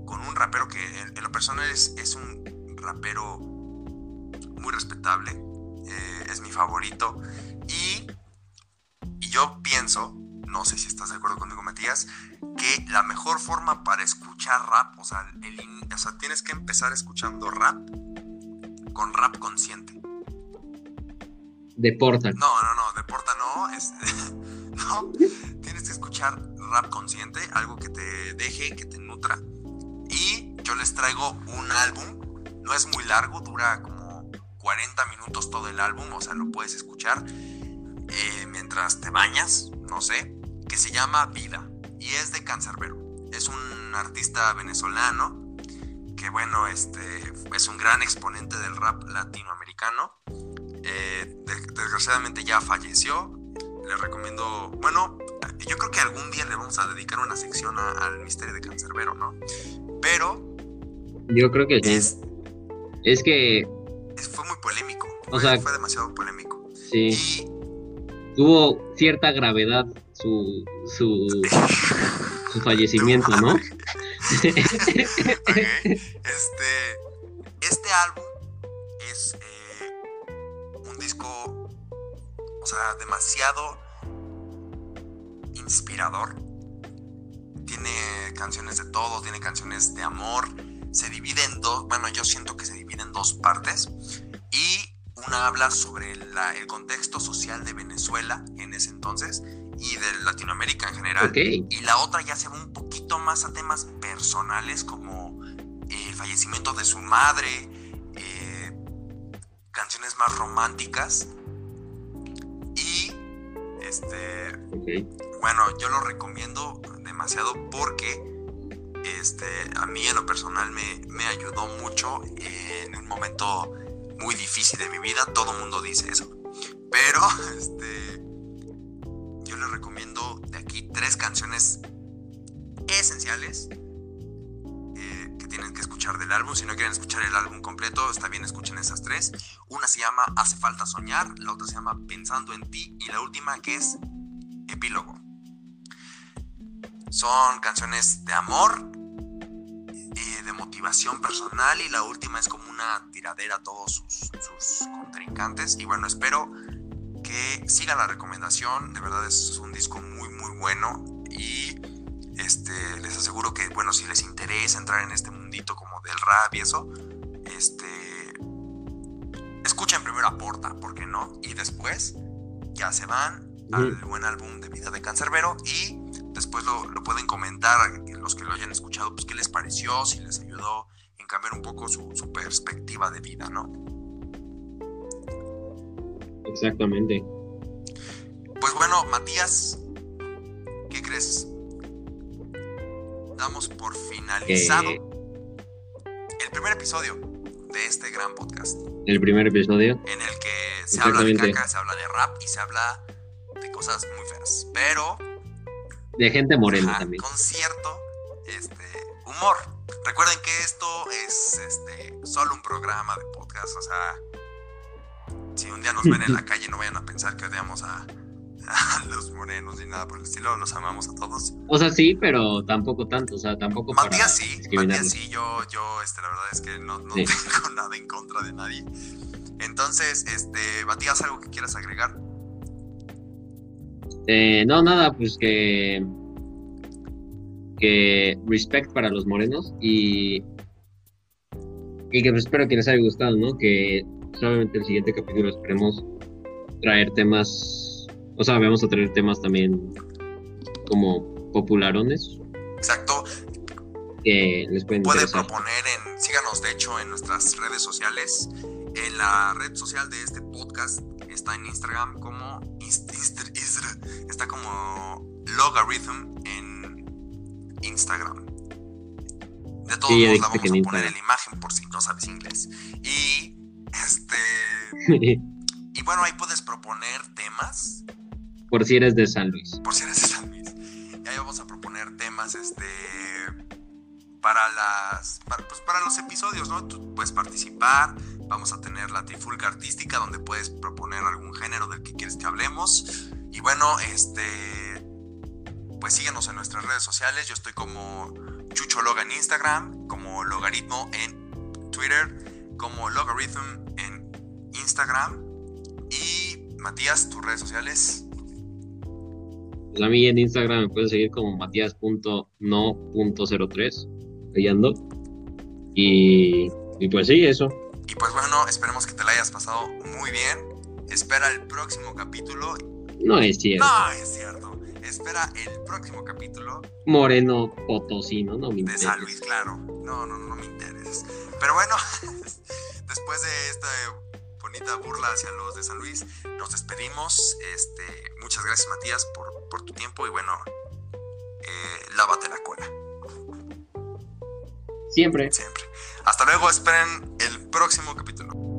con un rapero que en, lo personal es, es, un rapero muy respetable, eh, es mi favorito, y, y yo pienso no sé si estás de acuerdo conmigo, Matías, que la mejor forma para escuchar rap, o sea, tienes que empezar escuchando rap con rap consciente. Deporta. No, no, no, deporta no, (laughs) no, tienes que escuchar rap consciente, algo que te deje, que te nutra. Y yo les traigo un álbum, no es muy largo, dura como 40 minutos todo el álbum, o sea, lo puedes escuchar eh, mientras te bañas, no sé, que se llama Vida y es de Cancerbero. Es un artista venezolano que, bueno, este, es un gran exponente del rap latinoamericano. Eh, desgraciadamente ya falleció. Le recomiendo, bueno, yo creo que algún día le vamos a dedicar una sección al misterio de Cancerbero, ¿no? Pero... Yo creo que sí. Es, que... fue muy polémico. O sea, fue demasiado polémico. Sí. Y tuvo cierta gravedad su, su, su fallecimiento, ¿no? (laughs) Este, este álbum es eh, un disco, o sea, demasiado inspirador. Tiene canciones de todo, tiene canciones de amor. Se divide en dos, bueno, yo siento que se divide en dos partes. Y una habla sobre el contexto social de Venezuela en ese entonces y de Latinoamérica en general. Y la otra ya se va un poquito más a temas personales como el fallecimiento de su madre, eh, canciones más románticas. Y este, bueno, yo lo recomiendo demasiado porque este, a mí en lo personal me, me ayudó mucho en un momento muy difícil de mi vida, todo mundo dice eso. Pero (laughs) este, yo les recomiendo de aquí tres canciones esenciales eh, que tienen que escuchar del álbum. Si no quieren escuchar el álbum completo, está bien, escuchen esas tres. Una se llama Hace falta soñar, la otra se llama Pensando en ti y la última que es Epílogo. Son canciones de amor, de motivación personal y la última es como una tiradera a todos sus, contrincantes. Y bueno, espero que sigan la recomendación. De verdad es un disco muy, muy bueno. Y este, les aseguro que, bueno, si les interesa entrar en este mundito como del rap y eso, este, escuchen primero a Porta, ¿por qué no? Y después ya se van al buen álbum de vida de Cancerbero y después lo, pueden comentar los que lo hayan escuchado, pues qué les pareció, si les ayudó en cambiar un poco su, perspectiva de vida, ¿no? Exactamente. Pues bueno, Matías, ¿qué crees? Damos por finalizado el primer episodio de este gran podcast. El primer episodio. En el que se habla de caca, se habla de rap y se habla de cosas muy feas. Pero de gente morena también. Con cierto, este, humor. Recuerden que esto es este, solo un programa de podcast, o sea, si un día nos ven en la (laughs) calle no vayan a pensar que odiamos (laughs) a, los morenos ni nada por el estilo, los amamos a todos. O sea, sí, pero tampoco tanto, o sea, tampoco Matías sí, Matías sí, yo, yo, este, la verdad es que no, no (laughs) tengo nada en contra de nadie. Entonces, este, Matías, ¿algo que quieras agregar? Eh, no, nada, pues que que respect para los morenos y y que pues espero que les haya gustado, ¿no? Que solamente el siguiente capítulo esperemos traer temas, o sea, vamos a traer temas también como popularones. Exacto. Que les pueden Puede proponer en, síganos de hecho en nuestras redes sociales. En la red social de este podcast está en Instagram como está como Logarithm en Instagram. De todos modos la vamos a poner en la imagen por si no sabes inglés. Y este (laughs) y bueno, ahí puedes proponer temas. Por si eres de San Luis. Por si eres de San Luis. Y ahí vamos a proponer temas este para las para, pues para los episodios, ¿no? Tú puedes participar, vamos a tener la trifulca artística donde puedes proponer algún género del que quieres que hablemos. Y bueno, este pues síguenos en nuestras redes sociales. Yo estoy como Chucho Loga en Instagram, como Logaritmo en Twitter, como Logarithm en Instagram. Y Matías, tus redes sociales. Pues a mí en Instagram me pueden seguir como matías.no.03. Ahí ando. Y, y pues sí, eso. Y pues bueno, esperemos que te la hayas pasado muy bien. Espera el próximo capítulo. No es cierto. No es cierto. Espera el próximo capítulo. Moreno Potosino, no me interesa. De San Luis, claro. No, no, no me interesa. Pero bueno, (laughs) después de esta bonita burla hacia los de San Luis, nos despedimos. Este, muchas gracias, Matías, por, por tu tiempo y bueno, eh, lávate la cola. Siempre. Siempre. Hasta luego, esperen el próximo capítulo.